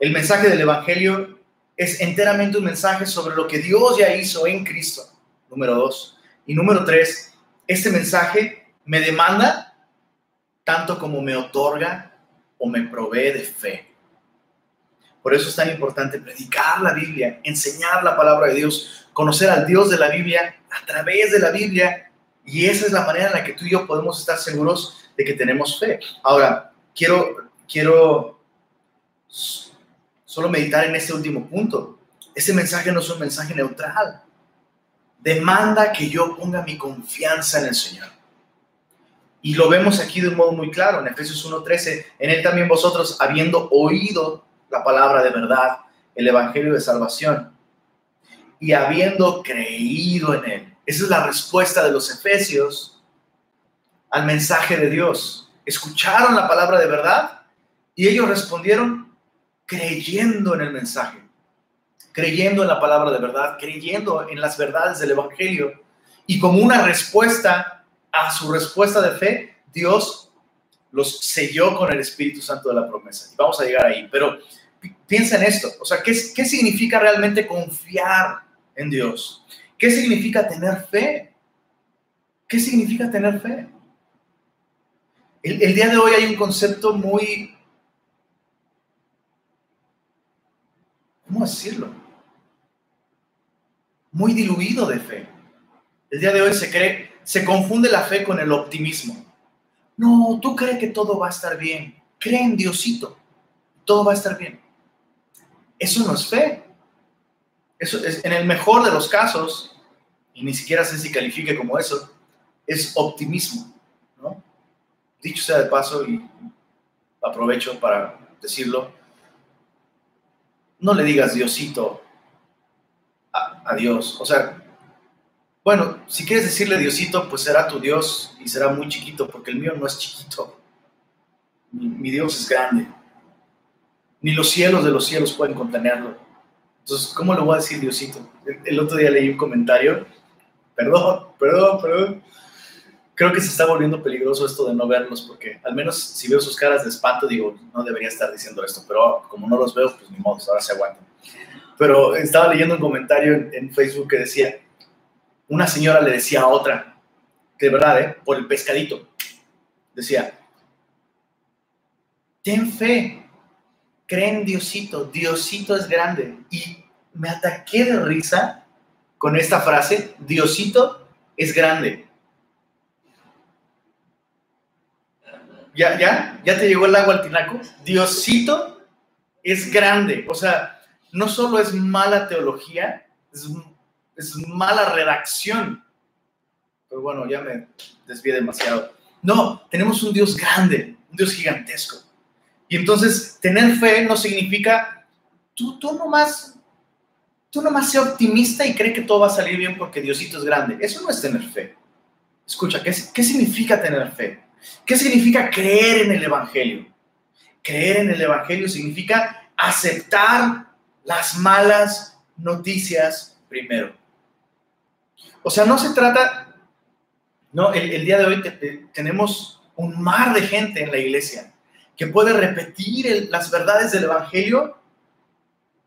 El mensaje del Evangelio es enteramente un mensaje sobre lo que Dios ya hizo en Cristo, número dos. Y número tres, este mensaje me demanda tanto como me otorga o me provee de fe. Por eso es tan importante predicar la Biblia, enseñar la palabra de Dios, conocer al Dios de la Biblia a través de la Biblia. Y esa es la manera en la que tú y yo podemos estar seguros de que tenemos fe. Ahora, quiero, quiero solo meditar en este último punto. Ese mensaje no es un mensaje neutral. Demanda que yo ponga mi confianza en el Señor. Y lo vemos aquí de un modo muy claro, en Efesios 1.13, en Él también vosotros, habiendo oído la palabra de verdad, el Evangelio de salvación, y habiendo creído en Él. Esa es la respuesta de los Efesios al mensaje de Dios. Escucharon la palabra de verdad y ellos respondieron creyendo en el mensaje, creyendo en la palabra de verdad, creyendo en las verdades del Evangelio. Y como una respuesta a su respuesta de fe, Dios los selló con el Espíritu Santo de la promesa. Y vamos a llegar ahí. Pero piensa en esto. O sea, ¿qué, ¿qué significa realmente confiar en Dios? ¿Qué significa tener fe? ¿Qué significa tener fe? El, día de hoy hay un concepto muy, ¿cómo decirlo? Muy diluido de fe. El día de hoy se cree, se confunde la fe con el optimismo. No, tú crees que todo va a estar bien. Cree en Diosito. Todo va a estar bien. Eso no es fe. Eso es, en el mejor de los casos, y ni siquiera sé si califique como eso, es optimismo. ¿no? Dicho sea de paso, y aprovecho para decirlo, no le digas Diosito a, Dios. O sea, bueno, si quieres decirle Diosito, pues será tu Dios y será muy chiquito, porque el mío no es chiquito. Mi, Dios es grande. Ni los cielos de los cielos pueden contenerlo. Entonces, ¿cómo le voy a decir Diosito? El, otro día leí un comentario. Perdón, perdón, perdón. Creo que se está volviendo peligroso esto de no verlos, porque al menos si veo sus caras de espanto, digo, no debería estar diciendo esto, pero como no los veo, pues ni modo, ahora se aguantan. Pero estaba leyendo un comentario en Facebook que decía, una señora le decía a otra, de verdad, ¿eh? por el pescadito, decía, ten fe, cree en Diosito, Diosito es grande. Y me ataqué de risa con esta frase, Diosito es grande. ¿Ya, ya? ¿Ya te llegó el agua al tinaco? Diosito es grande. O sea, no solo es mala teología, es mala redacción. Pero bueno, ya me desvié demasiado. No, tenemos un Dios grande, un Dios gigantesco. Y entonces, tener fe no significa, tú, tú nomás, tú nomás sé optimista y cree que todo va a salir bien porque Diosito es grande. Eso no es tener fe. Escucha, ¿qué, qué significa tener fe? ¿Qué significa creer en el Evangelio? Creer en el Evangelio significa aceptar las malas noticias primero. O sea, no se trata, no, el, día de hoy tenemos un mar de gente en la iglesia que puede repetir las verdades del Evangelio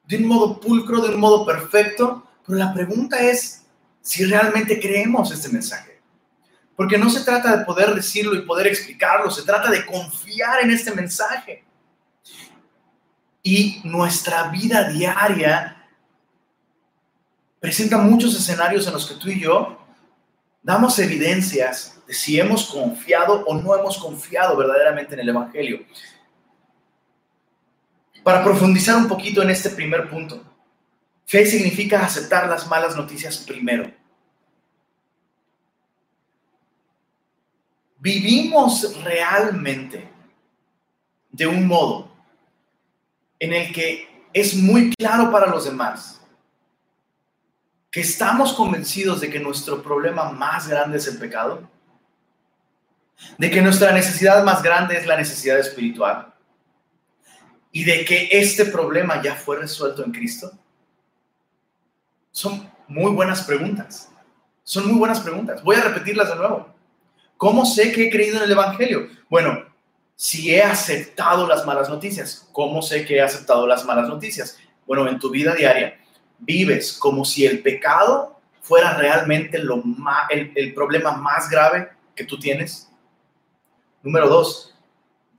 de un modo pulcro, de un modo perfecto, pero la pregunta es si realmente creemos este mensaje. Porque no se trata de poder decirlo y poder explicarlo, se trata de confiar en este mensaje. Y nuestra vida diaria presenta muchos escenarios en los que tú y yo damos evidencias de si hemos confiado o no hemos confiado verdaderamente en el Evangelio. Para profundizar un poquito en este primer punto, fe significa aceptar las malas noticias primero. Vivimos realmente de un modo en el que es muy claro para los demás que estamos convencidos de que nuestro problema más grande es el pecado, de que nuestra necesidad más grande es la necesidad espiritual y de que este problema ya fue resuelto en Cristo? Son muy buenas preguntas. Son muy buenas preguntas. Voy a repetirlas de nuevo. ¿Cómo sé que he creído en el Evangelio? Bueno, si he aceptado las malas noticias. ¿Cómo sé que he aceptado las malas noticias? Bueno, en tu vida diaria vives como si el pecado fuera realmente lo el, problema más grave que tú tienes. Número dos,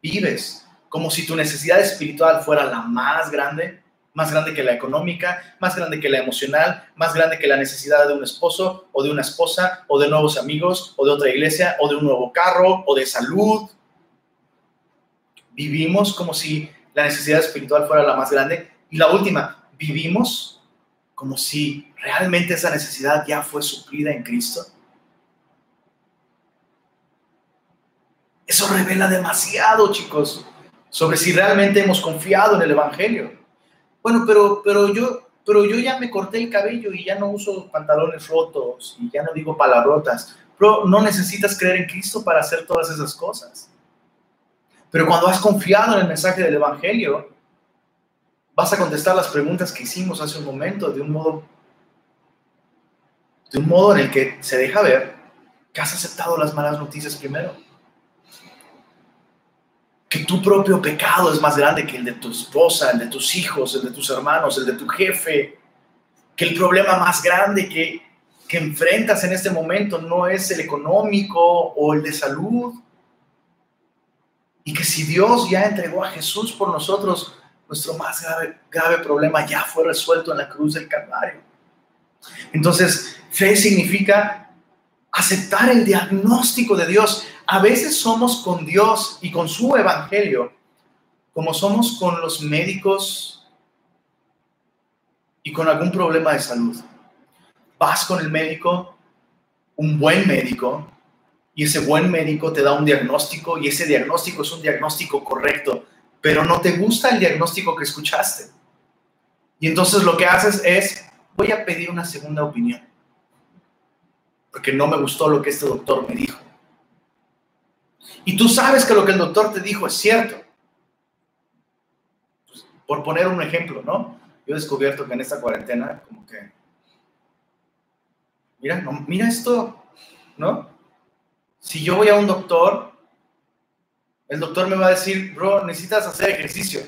vives como si tu necesidad espiritual fuera la más grande, más grande que la económica, más grande que la emocional, más grande que la necesidad de un esposo o de una esposa o de nuevos amigos o de otra iglesia o de un nuevo carro o de salud. Vivimos como si la necesidad espiritual fuera la más grande. Y la última, vivimos como si realmente esa necesidad ya fue suplida en Cristo. Eso revela demasiado, chicos, sobre si realmente hemos confiado en el Evangelio. Bueno, pero, pero, yo, pero yo ya me corté el cabello y ya no uso pantalones rotos y ya no digo palabrotas. Pero no necesitas creer en Cristo para hacer todas esas cosas. Pero cuando has confiado en el mensaje del Evangelio, vas a contestar las preguntas que hicimos hace un momento de un modo, de un modo en el que se deja ver que has aceptado las malas noticias primero. Que tu propio pecado es más grande que el de tu esposa, el de tus hijos, el de tus hermanos, el de tu jefe, que el problema más grande que, que enfrentas en este momento no es el económico o el de salud, y que si Dios ya entregó a Jesús por nosotros, nuestro más grave, grave problema ya fue resuelto en la cruz del Calvario. Entonces, fe significa aceptar el diagnóstico de Dios. A veces somos con Dios y con su evangelio, como somos con los médicos y con algún problema de salud. Vas con el médico, un buen médico, y ese buen médico te da un diagnóstico y ese diagnóstico es un diagnóstico correcto, pero no te gusta el diagnóstico que escuchaste. Y entonces lo que haces es, voy a pedir una segunda opinión, porque no me gustó lo que este doctor me dijo. Y tú sabes que lo que el doctor te dijo es cierto. Pues, por poner un ejemplo, ¿no? Yo he descubierto que en esta cuarentena, como que, mira, no, mira esto, ¿no? Si yo voy a un doctor, el doctor me va a decir, bro, necesitas hacer ejercicio.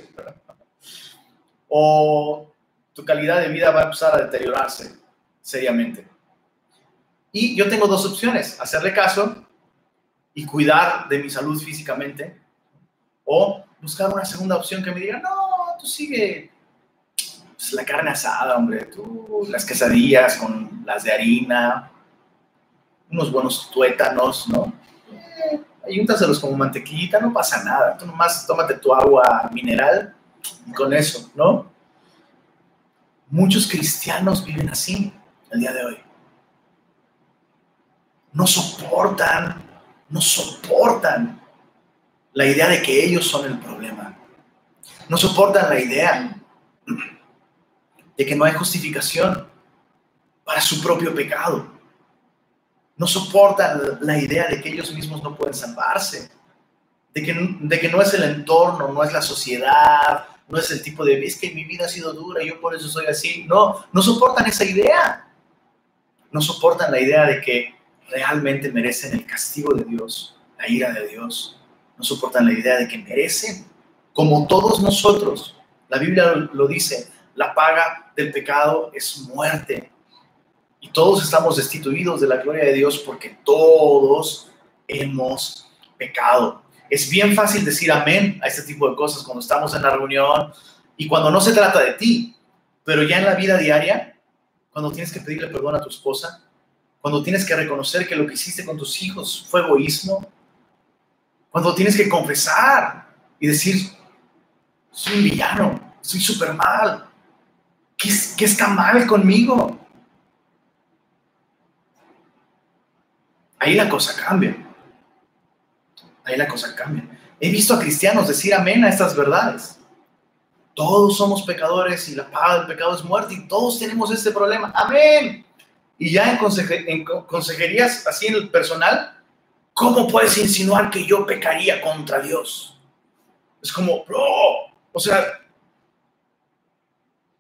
O tu calidad de vida va a empezar a deteriorarse seriamente. Y yo tengo dos opciones, hacerle caso y cuidar de mi salud físicamente, o buscar una segunda opción que me diga, no, tú sigue pues, la carne asada, hombre, tú las quesadillas con las de harina, unos buenos tuétanos, ¿no? Eh, ayúntaselos como mantequillita, no pasa nada. Tú nomás tómate tu agua mineral y con eso, ¿no? Muchos cristianos viven así el día de hoy. No soportan, no soportan la idea de que ellos son el problema. No soportan la idea de que no hay justificación para su propio pecado no soportan la idea de que ellos mismos no pueden salvarse, de que, de que no es el entorno, no es la sociedad, no es el tipo de, es que mi vida ha sido dura yo por eso soy así. No, no soportan esa idea. No soportan la idea de que realmente merecen el castigo de Dios, la ira de Dios. No soportan la idea de que merecen, como todos nosotros. La Biblia lo dice, la paga del pecado es muerte. Y todos estamos destituidos de la gloria de Dios porque todos hemos pecado. Es bien fácil decir amén a este tipo de cosas cuando estamos en la reunión y cuando no se trata de ti, pero ya en la vida diaria, cuando tienes que pedirle perdón a tu esposa, cuando tienes que reconocer que lo que hiciste con tus hijos fue egoísmo, cuando tienes que confesar y decir, soy un villano, soy súper mal, ¿Qué, ¿qué está mal conmigo? Ahí la cosa cambia. Ahí la cosa cambia. He visto a cristianos decir amén a estas verdades. Todos somos pecadores y la paga del pecado es muerte y todos tenemos este problema. Amén. Y ya en, consejerías así en el personal, ¿cómo puedes insinuar que yo pecaría contra Dios? Es como, bro, o sea,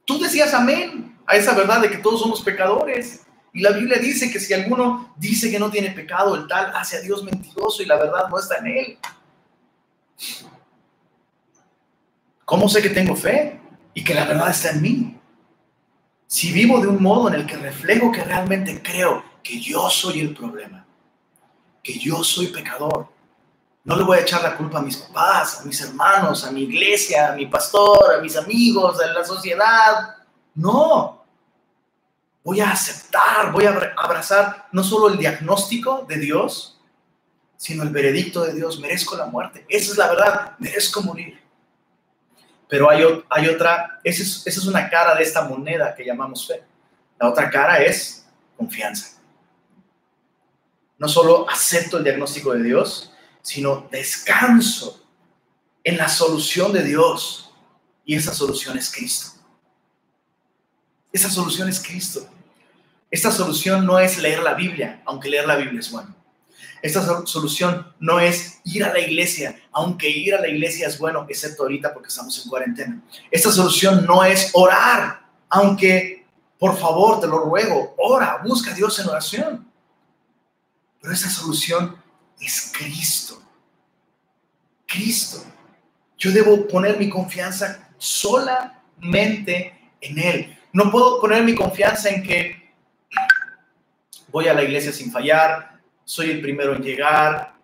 tú decías amén a esa verdad de que todos somos pecadores. Y la Biblia dice que si alguno dice que no tiene pecado, el tal hace a Dios mentiroso y la verdad no está en él. ¿Cómo sé que tengo fe y que la verdad está en mí? Si vivo de un modo en el que reflejo que realmente creo que yo soy el problema, que yo soy pecador, no le voy a echar la culpa a mis papás, a mis hermanos, a mi iglesia, a mi pastor, a mis amigos, a la sociedad. No, voy a aceptar, voy a abrazar no solo el diagnóstico de Dios, sino el veredicto de Dios, merezco la muerte. Esa es la verdad, merezco morir. Pero hay, hay otra, esa es, esa es una cara de esta moneda que llamamos fe. La otra cara es confianza. No solo acepto el diagnóstico de Dios, sino descanso en la solución de Dios. Y esa solución es Cristo. Esa solución es Cristo. Esta solución no es leer la Biblia, aunque leer la Biblia es bueno. Esta solución no es ir a la iglesia, aunque ir a la iglesia es bueno, excepto ahorita porque estamos en cuarentena. Esta solución no es orar, aunque por favor te lo ruego, ora, busca a Dios en oración. Pero esta solución es Cristo. Cristo. Yo debo poner mi confianza solamente en Él. No puedo poner mi confianza en que voy a la iglesia sin fallar, soy el primero en llegar,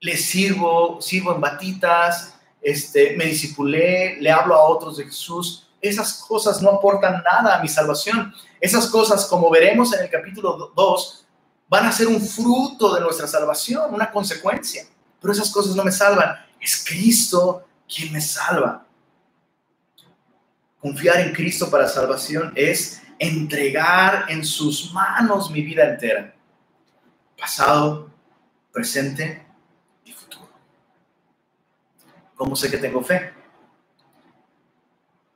le sirvo, sirvo en batitas, este, me disipulé, le hablo a otros de Jesús. Esas cosas no aportan nada a mi salvación. Esas cosas, como veremos en el capítulo 2, van a ser un fruto de nuestra salvación, una consecuencia. Pero esas cosas no me salvan. Es Cristo quien me salva. Confiar en Cristo para salvación es entregar en sus manos mi vida entera. Pasado, presente y futuro. ¿Cómo sé que tengo fe?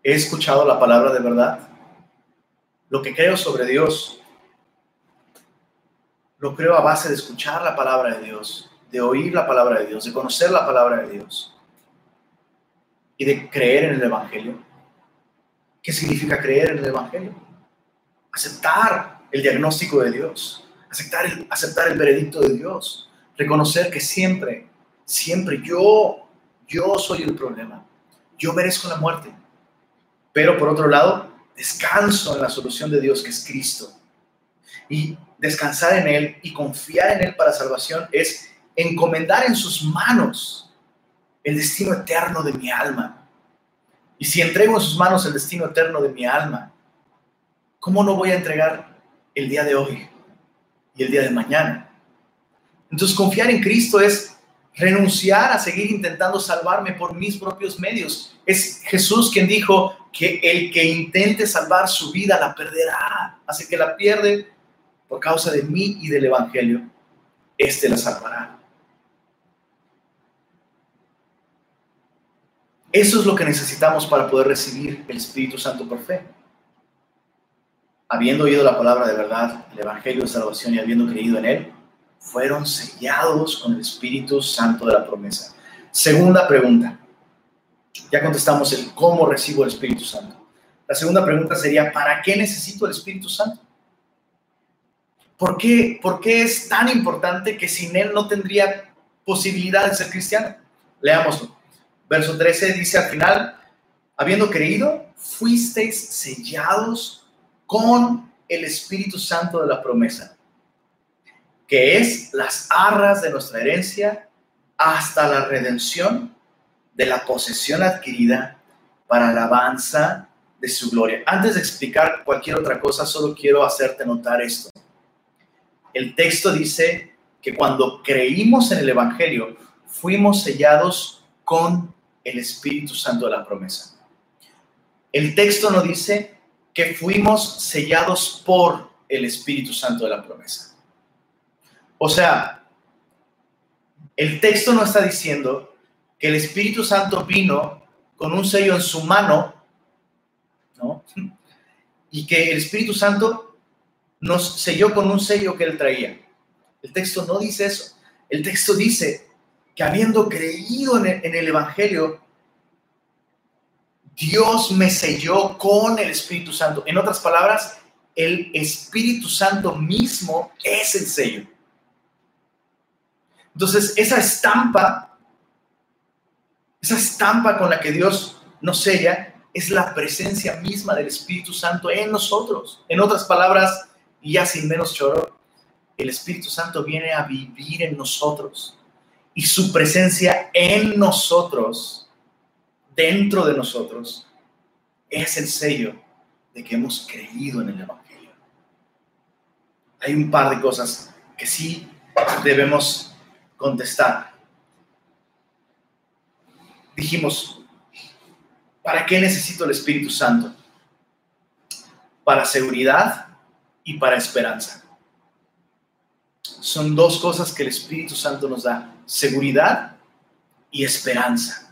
He escuchado la palabra de verdad. Lo que creo sobre Dios, lo creo a base de escuchar la palabra de Dios, de oír la palabra de Dios, de conocer la palabra de Dios y de creer en el Evangelio. ¿Qué significa creer en el Evangelio? Aceptar el diagnóstico de Dios, aceptar el, aceptar el veredicto de Dios, reconocer que siempre, siempre yo, yo soy el problema, yo merezco la muerte. Pero por otro lado, descanso en la solución de Dios que es Cristo. Y descansar en Él y confiar en Él para salvación es encomendar en sus manos el destino eterno de mi alma. Y si entrego en sus manos el destino eterno de mi alma, ¿cómo no voy a entregar el día de hoy y el día de mañana? Entonces confiar en Cristo es renunciar a seguir intentando salvarme por mis propios medios. Es Jesús quien dijo que el que intente salvar su vida la perderá. Así que la pierde por causa de mí y del Evangelio, éste la salvará. Eso es lo que necesitamos para poder recibir el Espíritu Santo por fe. Habiendo oído la palabra de verdad, el Evangelio de salvación y habiendo creído en él, fueron sellados con el Espíritu Santo de la promesa. Segunda pregunta. Ya contestamos el cómo recibo el Espíritu Santo. La segunda pregunta sería, ¿para qué necesito el Espíritu Santo? ¿Por qué, ¿Por qué es tan importante que sin él no tendría posibilidad de ser cristiano? Leámoslo. Verso 13 dice al final, habiendo creído, fuisteis sellados con el Espíritu Santo de la promesa, que es las arras de nuestra herencia hasta la redención de la posesión adquirida para alabanza de su gloria. Antes de explicar cualquier otra cosa, solo quiero hacerte notar esto. El texto dice que cuando creímos en el Evangelio, fuimos sellados con el Espíritu Santo de la promesa. El texto no dice que fuimos sellados por el Espíritu Santo de la promesa. O sea, el texto no está diciendo que el Espíritu Santo vino con un sello en su mano, ¿no? Y que el Espíritu Santo nos selló con un sello que él traía. El texto no dice eso. El texto dice que habiendo creído en el, Evangelio, Dios me selló con el Espíritu Santo. En otras palabras, el Espíritu Santo mismo es el sello. Entonces, esa estampa, esa estampa con la que Dios nos sella, es la presencia misma del Espíritu Santo en nosotros. En otras palabras, y ya sin menos choro, el Espíritu Santo viene a vivir en nosotros y su presencia en nosotros, dentro de nosotros, es el sello de que hemos creído en el Evangelio. Hay un par de cosas que sí debemos contestar. Dijimos, ¿para qué necesito el Espíritu Santo? Para seguridad y para esperanza son dos cosas que el Espíritu Santo nos da, seguridad y esperanza.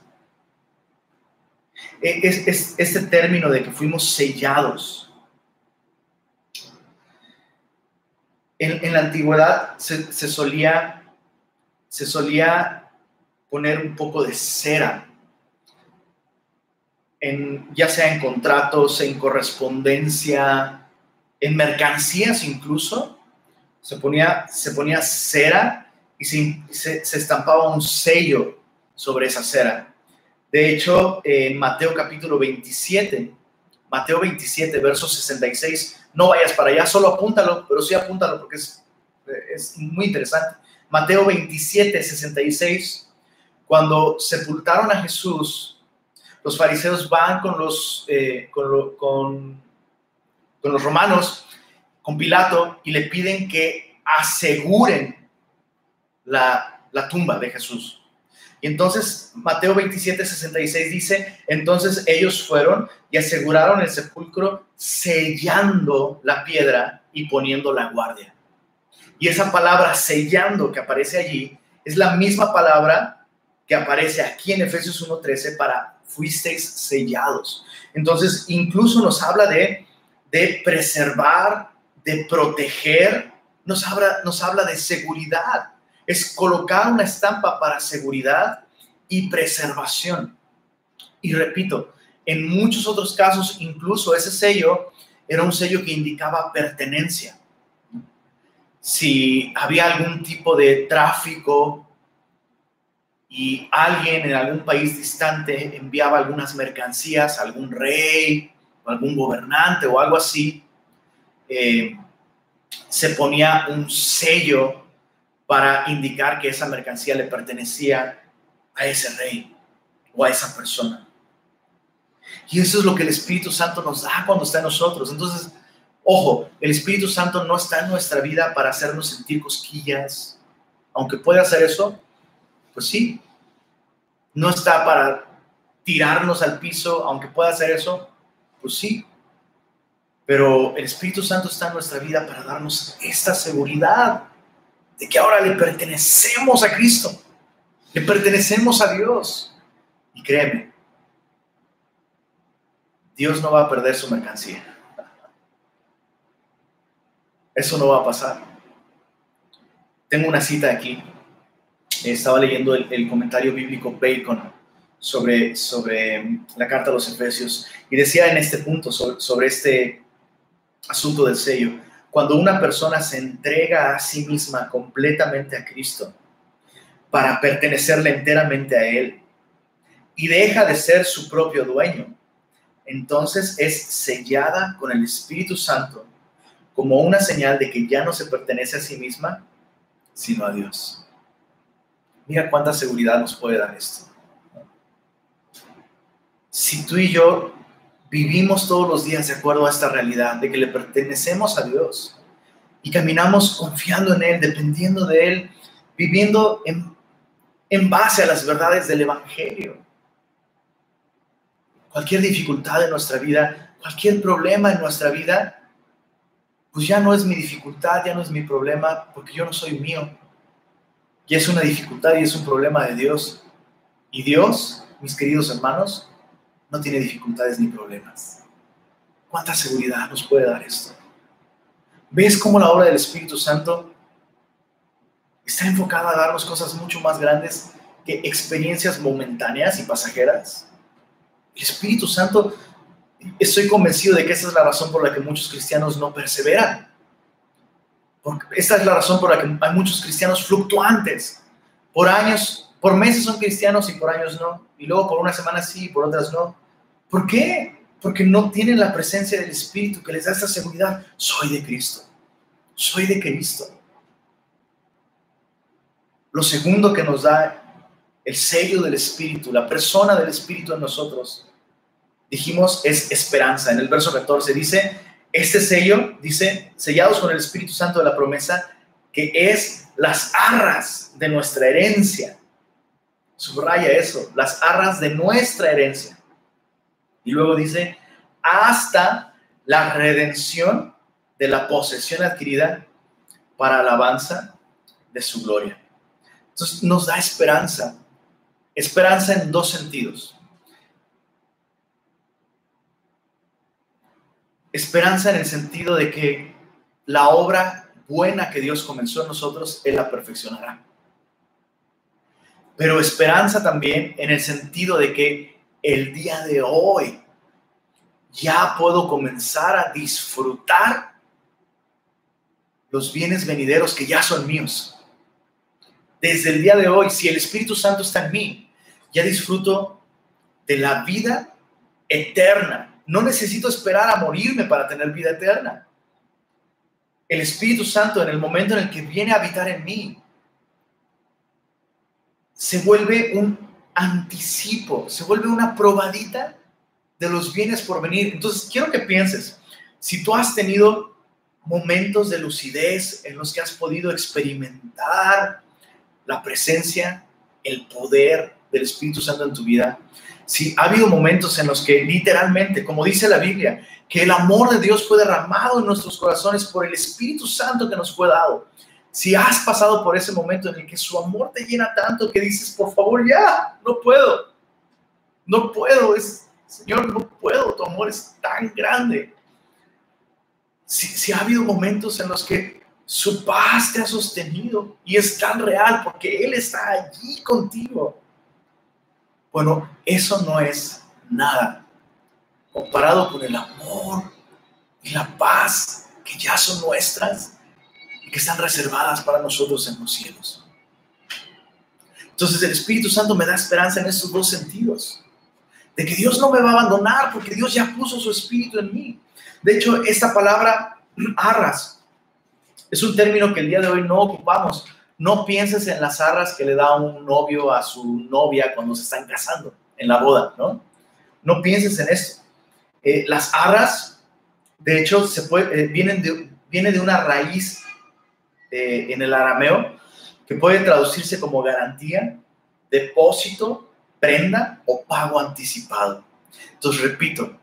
E, es, este término de que fuimos sellados. En, la antigüedad se, solía, se solía poner un poco de cera, en, ya sea en contratos, en correspondencia, en mercancías incluso, se ponía, se ponía cera y se, se, estampaba un sello sobre esa cera. De hecho, en Mateo capítulo 27, Mateo 27, verso 66, no vayas para allá, solo apúntalo, pero sí apúntalo porque es, es muy interesante. Mateo 27, 66, cuando sepultaron a Jesús, los fariseos van con los, eh, con, con, con los romanos, con Pilato, y le piden que aseguren la, la tumba de Jesús. Y entonces Mateo 27, 66 dice, entonces ellos fueron y aseguraron el sepulcro sellando la piedra y poniendo la guardia. Y esa palabra sellando que aparece allí es la misma palabra que aparece aquí en Efesios 1.13 para fuisteis sellados. Entonces incluso nos habla de, preservar, de proteger, nos habla de seguridad es colocar una estampa para seguridad y preservación. Y repito, en muchos otros casos, incluso ese sello era un sello que indicaba pertenencia. Si había algún tipo de tráfico y alguien en algún país distante enviaba algunas mercancías, algún rey, algún gobernante o algo así, eh, se ponía un sello para indicar que esa mercancía le pertenecía a ese rey o a esa persona. Y eso es lo que el Espíritu Santo nos da cuando está en nosotros. Entonces, ojo, el Espíritu Santo no está en nuestra vida para hacernos sentir cosquillas. Aunque puede hacer eso, pues sí. No está para tirarnos al piso, aunque pueda hacer eso, pues sí. Pero el Espíritu Santo está en nuestra vida para darnos esta seguridad de que ahora le pertenecemos a Cristo, le pertenecemos a Dios. Y créeme, Dios no va a perder su mercancía. Eso no va a pasar. Tengo una cita aquí. Estaba leyendo el, comentario bíblico Bacon sobre, sobre la carta a los Efesios y decía en este punto sobre, sobre este asunto del sello cuando una persona se entrega a sí misma completamente a Cristo para pertenecerle enteramente a Él y deja de ser su propio dueño, entonces es sellada con el Espíritu Santo como una señal de que ya no se pertenece a sí misma, sino a Dios. Mira cuánta seguridad nos puede dar esto. Si tú y yo vivimos todos los días de acuerdo a esta realidad de que le pertenecemos a Dios y caminamos confiando en Él, dependiendo de Él, viviendo en, en base a las verdades del Evangelio. Cualquier dificultad en nuestra vida, cualquier problema en nuestra vida, pues ya no es mi dificultad, ya no es mi problema, porque yo no soy mío. Y es una dificultad y es un problema de Dios. Y Dios, mis queridos hermanos, no tiene dificultades ni problemas. ¿Cuánta seguridad nos puede dar esto? ¿Ves cómo la obra del Espíritu Santo está enfocada a darnos cosas mucho más grandes que experiencias momentáneas y pasajeras? El Espíritu Santo, estoy convencido de que esa es la razón por la que muchos cristianos no perseveran. Porque esta es la razón por la que hay muchos cristianos fluctuantes. Por años, por meses son cristianos y por años no. Y luego por una semana sí y por otras no. ¿Por qué? Porque no tienen la presencia del Espíritu que les da esa seguridad. Soy de Cristo. Soy de Cristo. Lo segundo que nos da el sello del Espíritu, la persona del Espíritu en nosotros, dijimos, es esperanza. En el verso 14 dice, este sello, dice, sellados con el Espíritu Santo de la promesa, que es las arras de nuestra herencia. Subraya eso, las arras de nuestra herencia. Y luego dice, hasta la redención de la posesión adquirida para alabanza de su gloria. Entonces nos da esperanza. Esperanza en dos sentidos. Esperanza en el sentido de que la obra buena que Dios comenzó en nosotros, Él la perfeccionará. Pero esperanza también en el sentido de que el día de hoy ya puedo comenzar a disfrutar los bienes venideros que ya son míos. Desde el día de hoy, si el Espíritu Santo está en mí, ya disfruto de la vida eterna. No necesito esperar a morirme para tener vida eterna. El Espíritu Santo en el momento en el que viene a habitar en mí, se vuelve un anticipo, se vuelve una probadita de los bienes por venir. Entonces, quiero que pienses, si tú has tenido momentos de lucidez en los que has podido experimentar la presencia, el poder del Espíritu Santo en tu vida, si ha habido momentos en los que literalmente, como dice la Biblia, que el amor de Dios fue derramado en nuestros corazones por el Espíritu Santo que nos fue dado, si has pasado por ese momento en el que su amor te llena tanto que dices, por favor, ya, no puedo, no puedo, es, Señor, no puedo, tu amor es tan grande. Si, si ha habido momentos en los que su paz te ha sostenido y es tan real porque Él está allí contigo. Bueno, eso no es nada comparado con el amor y la paz que ya son nuestras que están reservadas para nosotros en los cielos. Entonces el Espíritu Santo me da esperanza en estos dos sentidos. De que Dios no me va a abandonar porque Dios ya puso su Espíritu en mí. De hecho, esta palabra arras es un término que el día de hoy no ocupamos. No pienses en las arras que le da un novio a su novia cuando se están casando en la boda, ¿no? No pienses en esto. Eh, las arras, de hecho, eh, vienen de, viene de una raíz en el arameo que puede traducirse como garantía, depósito, prenda o pago anticipado. Entonces, repito,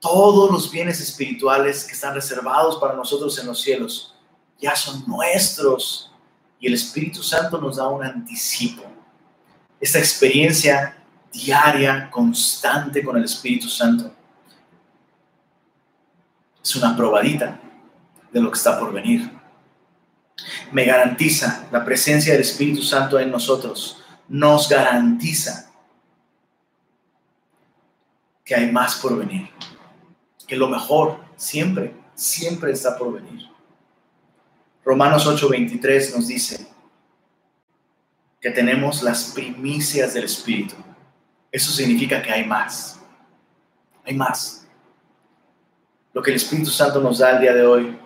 todos los bienes espirituales que están reservados para nosotros en los cielos ya son nuestros y el Espíritu Santo nos da un anticipo. Esta experiencia diaria, constante con el Espíritu Santo es una probadita de lo que está por venir me garantiza la presencia del Espíritu Santo en nosotros, nos garantiza que hay más por venir, que lo mejor siempre, siempre está por venir. Romanos 8:23 nos dice que tenemos las primicias del Espíritu. Eso significa que hay más. Hay más. Lo que el Espíritu Santo nos da el día de hoy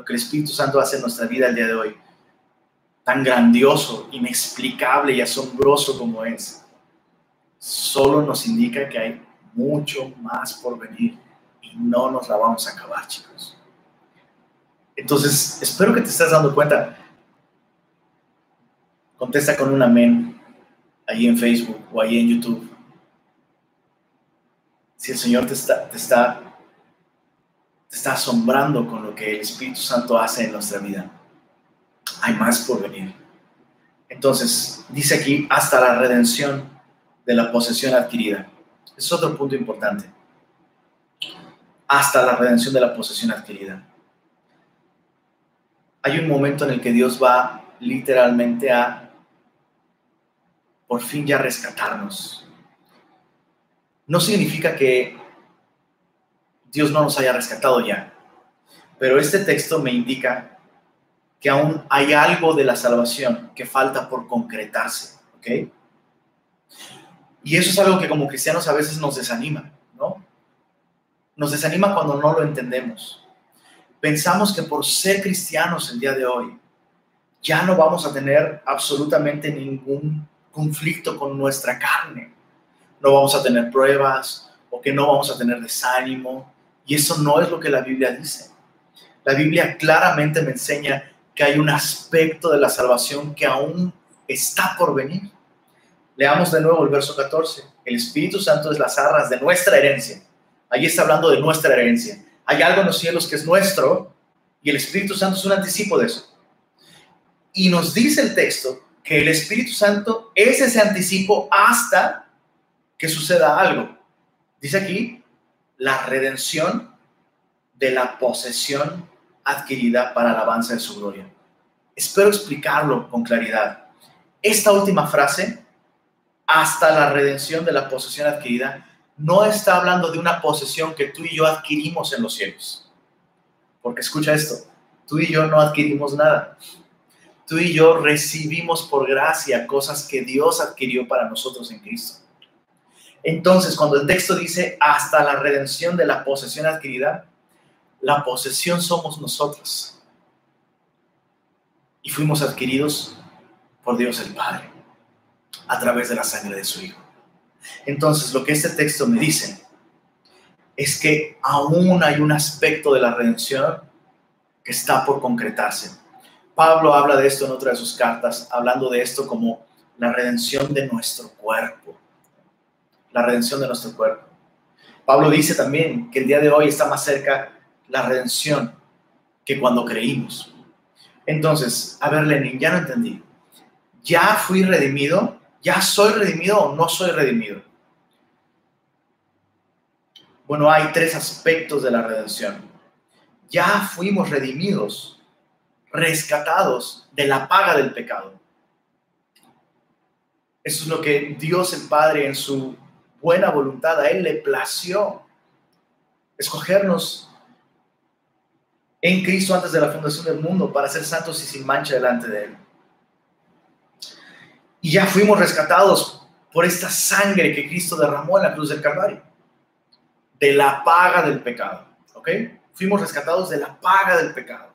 lo que el Espíritu Santo hace en nuestra vida el día de hoy, tan grandioso, inexplicable y asombroso como es, solo nos indica que hay mucho más por venir y no nos la vamos a acabar, chicos. Entonces, espero que te estés dando cuenta. Contesta con un amén ahí en Facebook o ahí en YouTube. Si el Señor te está, te está te está asombrando con lo que el Espíritu Santo hace en nuestra vida. Hay más por venir. Entonces, dice aquí, hasta la redención de la posesión adquirida. Es otro punto importante. Hasta la redención de la posesión adquirida. Hay un momento en el que Dios va literalmente a por fin ya rescatarnos. No significa que Dios no nos haya rescatado ya. Pero este texto me indica que aún hay algo de la salvación que falta por concretarse, ¿ok? Y eso es algo que como cristianos a veces nos desanima, ¿no? Nos desanima cuando no lo entendemos. Pensamos que por ser cristianos el día de hoy, ya no vamos a tener absolutamente ningún conflicto con nuestra carne. No vamos a tener pruebas o que no vamos a tener desánimo y eso no es lo que la Biblia dice. La Biblia claramente me enseña que hay un aspecto de la salvación que aún está por venir. Leamos de nuevo el verso 14. El Espíritu Santo es las arras de nuestra herencia. Ahí está hablando de nuestra herencia. Hay algo en los cielos que es nuestro y el Espíritu Santo es un anticipo de eso. Y nos dice el texto que el Espíritu Santo es ese anticipo hasta que suceda algo. Dice aquí, la redención de la posesión adquirida para la alabanza de su gloria. Espero explicarlo con claridad. Esta última frase, hasta la redención de la posesión adquirida, no está hablando de una posesión que tú y yo adquirimos en los cielos. Porque escucha esto, tú y yo no adquirimos nada. Tú y yo recibimos por gracia cosas que Dios adquirió para nosotros en Cristo. Entonces, cuando el texto dice hasta la redención de la posesión adquirida, la posesión somos nosotros. Y fuimos adquiridos por Dios el Padre a través de la sangre de su Hijo. Entonces, lo que este texto me dice es que aún hay un aspecto de la redención que está por concretarse. Pablo habla de esto en otra de sus cartas, hablando de esto como la redención de nuestro cuerpo. La redención de nuestro cuerpo. Pablo dice también que el día de hoy está más cerca la redención que cuando creímos. Entonces, a ver, Lenin, ya no entendí. ¿Ya fui redimido? ¿Ya soy redimido o no soy redimido? Bueno, hay tres aspectos de la redención. Ya fuimos redimidos, rescatados de la paga del pecado. Eso es lo que Dios el Padre en su buena voluntad a Él le plació. Escogernos en Cristo antes de la fundación del mundo para ser santos y sin mancha delante de Él. Y ya fuimos rescatados por esta sangre que Cristo derramó en la cruz del Calvario de la paga del pecado. ¿Ok? Fuimos rescatados de la paga del pecado.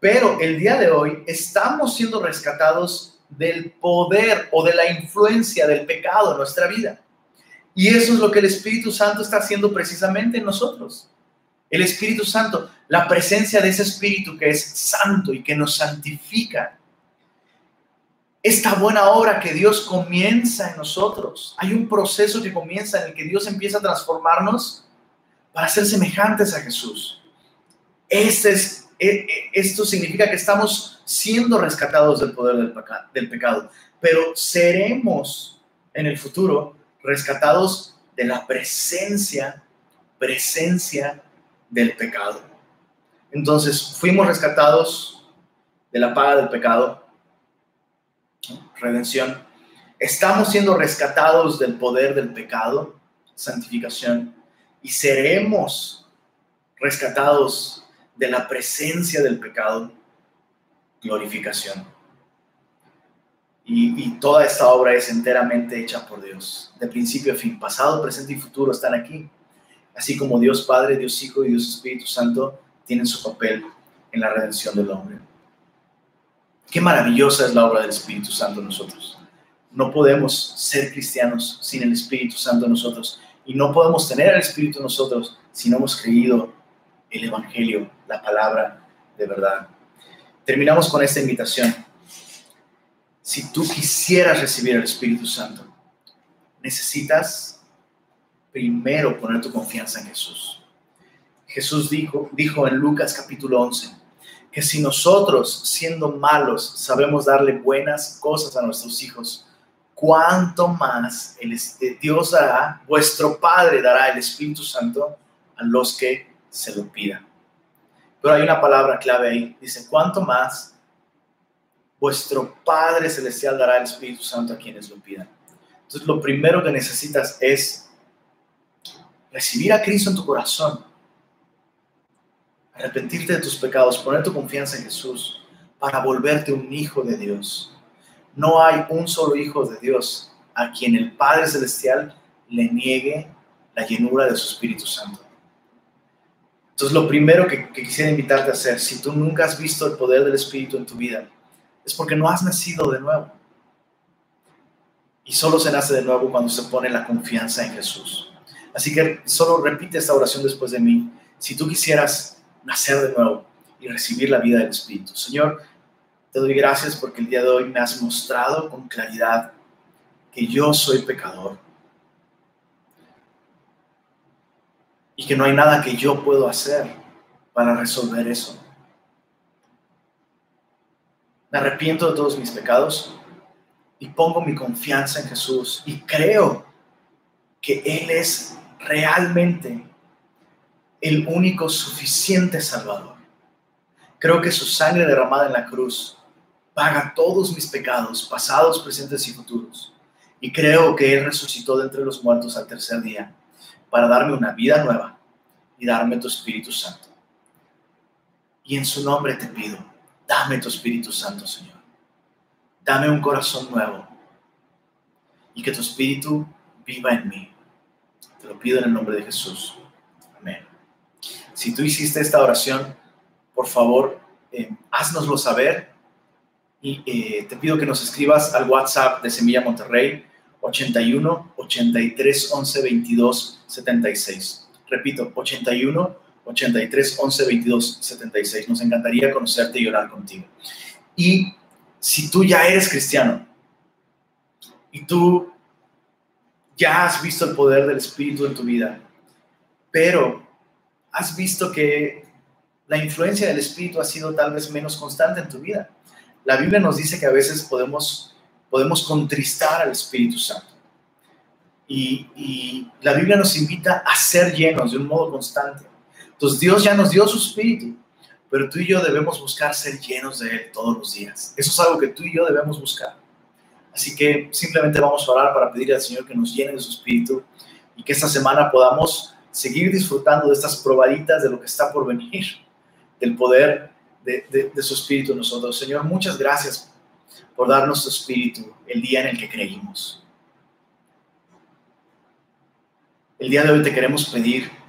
Pero el día de hoy estamos siendo rescatados del poder o de la influencia del pecado en nuestra vida. Y eso es lo que el Espíritu Santo está haciendo precisamente en nosotros. El Espíritu Santo, la presencia de ese Espíritu que es santo y que nos santifica, esta buena obra que Dios comienza en nosotros. Hay un proceso que comienza en el que Dios empieza a transformarnos para ser semejantes a Jesús. Es, e, e, esto significa que estamos siendo rescatados del poder del pecado, pero seremos en el futuro rescatados de la presencia, presencia del pecado. Entonces, fuimos rescatados de la paga del pecado, redención. Estamos siendo rescatados del poder del pecado, santificación, y seremos rescatados de la presencia del pecado, glorificación. Y, toda esta obra es enteramente hecha por Dios, de principio a fin, pasado, presente y futuro están aquí. Así como Dios Padre, Dios Hijo y Dios Espíritu Santo tienen su papel en la redención del hombre. Qué maravillosa es la obra del Espíritu Santo en nosotros. No podemos ser cristianos sin el Espíritu Santo en nosotros. Y no podemos tener el Espíritu en nosotros si no hemos creído el Evangelio, la palabra de verdad. Terminamos con esta invitación. Si tú quisieras recibir el Espíritu Santo, necesitas primero poner tu confianza en Jesús. Jesús dijo, dijo en Lucas capítulo 11, que si nosotros, siendo malos, sabemos darle buenas cosas a nuestros hijos, cuánto más el, Dios dará, vuestro Padre dará el Espíritu Santo a los que se lo pidan. Pero hay una palabra clave ahí, dice, cuánto más vuestro Padre Celestial dará el Espíritu Santo a quienes lo pidan. Entonces, lo primero que necesitas es recibir a Cristo en tu corazón arrepentirte de tus pecados, poner tu confianza en Jesús para volverte un hijo de Dios. No hay un solo hijo de Dios a quien el Padre Celestial le niegue la llenura de su Espíritu Santo. Entonces, lo primero que, quisiera invitarte a hacer, si tú nunca has visto el poder del Espíritu en tu vida, es porque no has nacido de nuevo. Y solo se nace de nuevo cuando se pone la confianza en Jesús. Así que solo repite esta oración después de mí. Si tú quisieras nacer de nuevo y recibir la vida del Espíritu. Señor, te doy gracias porque el día de hoy me has mostrado con claridad que yo soy pecador y que no hay nada que yo puedo hacer para resolver eso. Me arrepiento de todos mis pecados y pongo mi confianza en Jesús y creo que Él es realmente el único suficiente Salvador. Creo que su sangre derramada en la cruz paga todos mis pecados, pasados, presentes y futuros. Y creo que Él resucitó de entre los muertos al tercer día para darme una vida nueva y darme tu Espíritu Santo. Y en su nombre te pido, dame tu Espíritu Santo, Señor. Dame un corazón nuevo y que tu Espíritu viva en mí. Te lo pido en el nombre de Jesús. Amén. Si tú hiciste esta oración, por favor, eh, haznoslo saber y eh, te pido que nos escribas al WhatsApp de Semilla Monterrey 81 83 11 22 76. Repito, 81 83 11 22 76. Nos encantaría conocerte y orar contigo. Y si tú ya eres cristiano y tú ya has visto el poder del Espíritu en tu vida, pero has visto que la influencia del Espíritu ha sido tal vez menos constante en tu vida. La Biblia nos dice que a veces podemos, podemos contristar al Espíritu Santo. Y, y la Biblia nos invita a ser llenos de un modo constante. Entonces Dios ya nos dio su Espíritu, pero tú y yo debemos buscar ser llenos de Él todos los días. Eso es algo que tú y yo debemos buscar. Así que simplemente vamos a orar para pedirle al Señor que nos llene de su espíritu y que esta semana podamos seguir disfrutando de estas probaditas de lo que está por venir, del poder de, su espíritu en nosotros. Señor, muchas gracias por darnos tu espíritu el día en el que creímos. El día de hoy te queremos pedir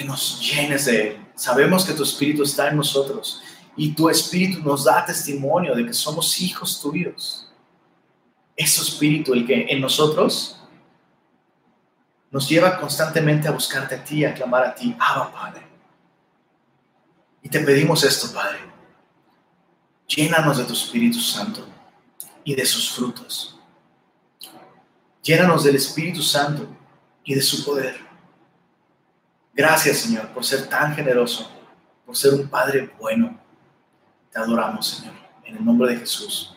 que nos llenes de él. Sabemos que tu espíritu está en nosotros y tu espíritu nos da testimonio de que somos hijos tuyos ese espíritu, el que en nosotros nos lleva constantemente a buscarte a ti, a clamar a ti, Abba Padre. Y te pedimos esto, Padre. Llénanos de tu Espíritu Santo y de sus frutos. Llénanos del Espíritu Santo y de su poder. Gracias, Señor, por ser tan generoso, por ser un Padre bueno. Te adoramos, Señor, en el nombre de Jesús.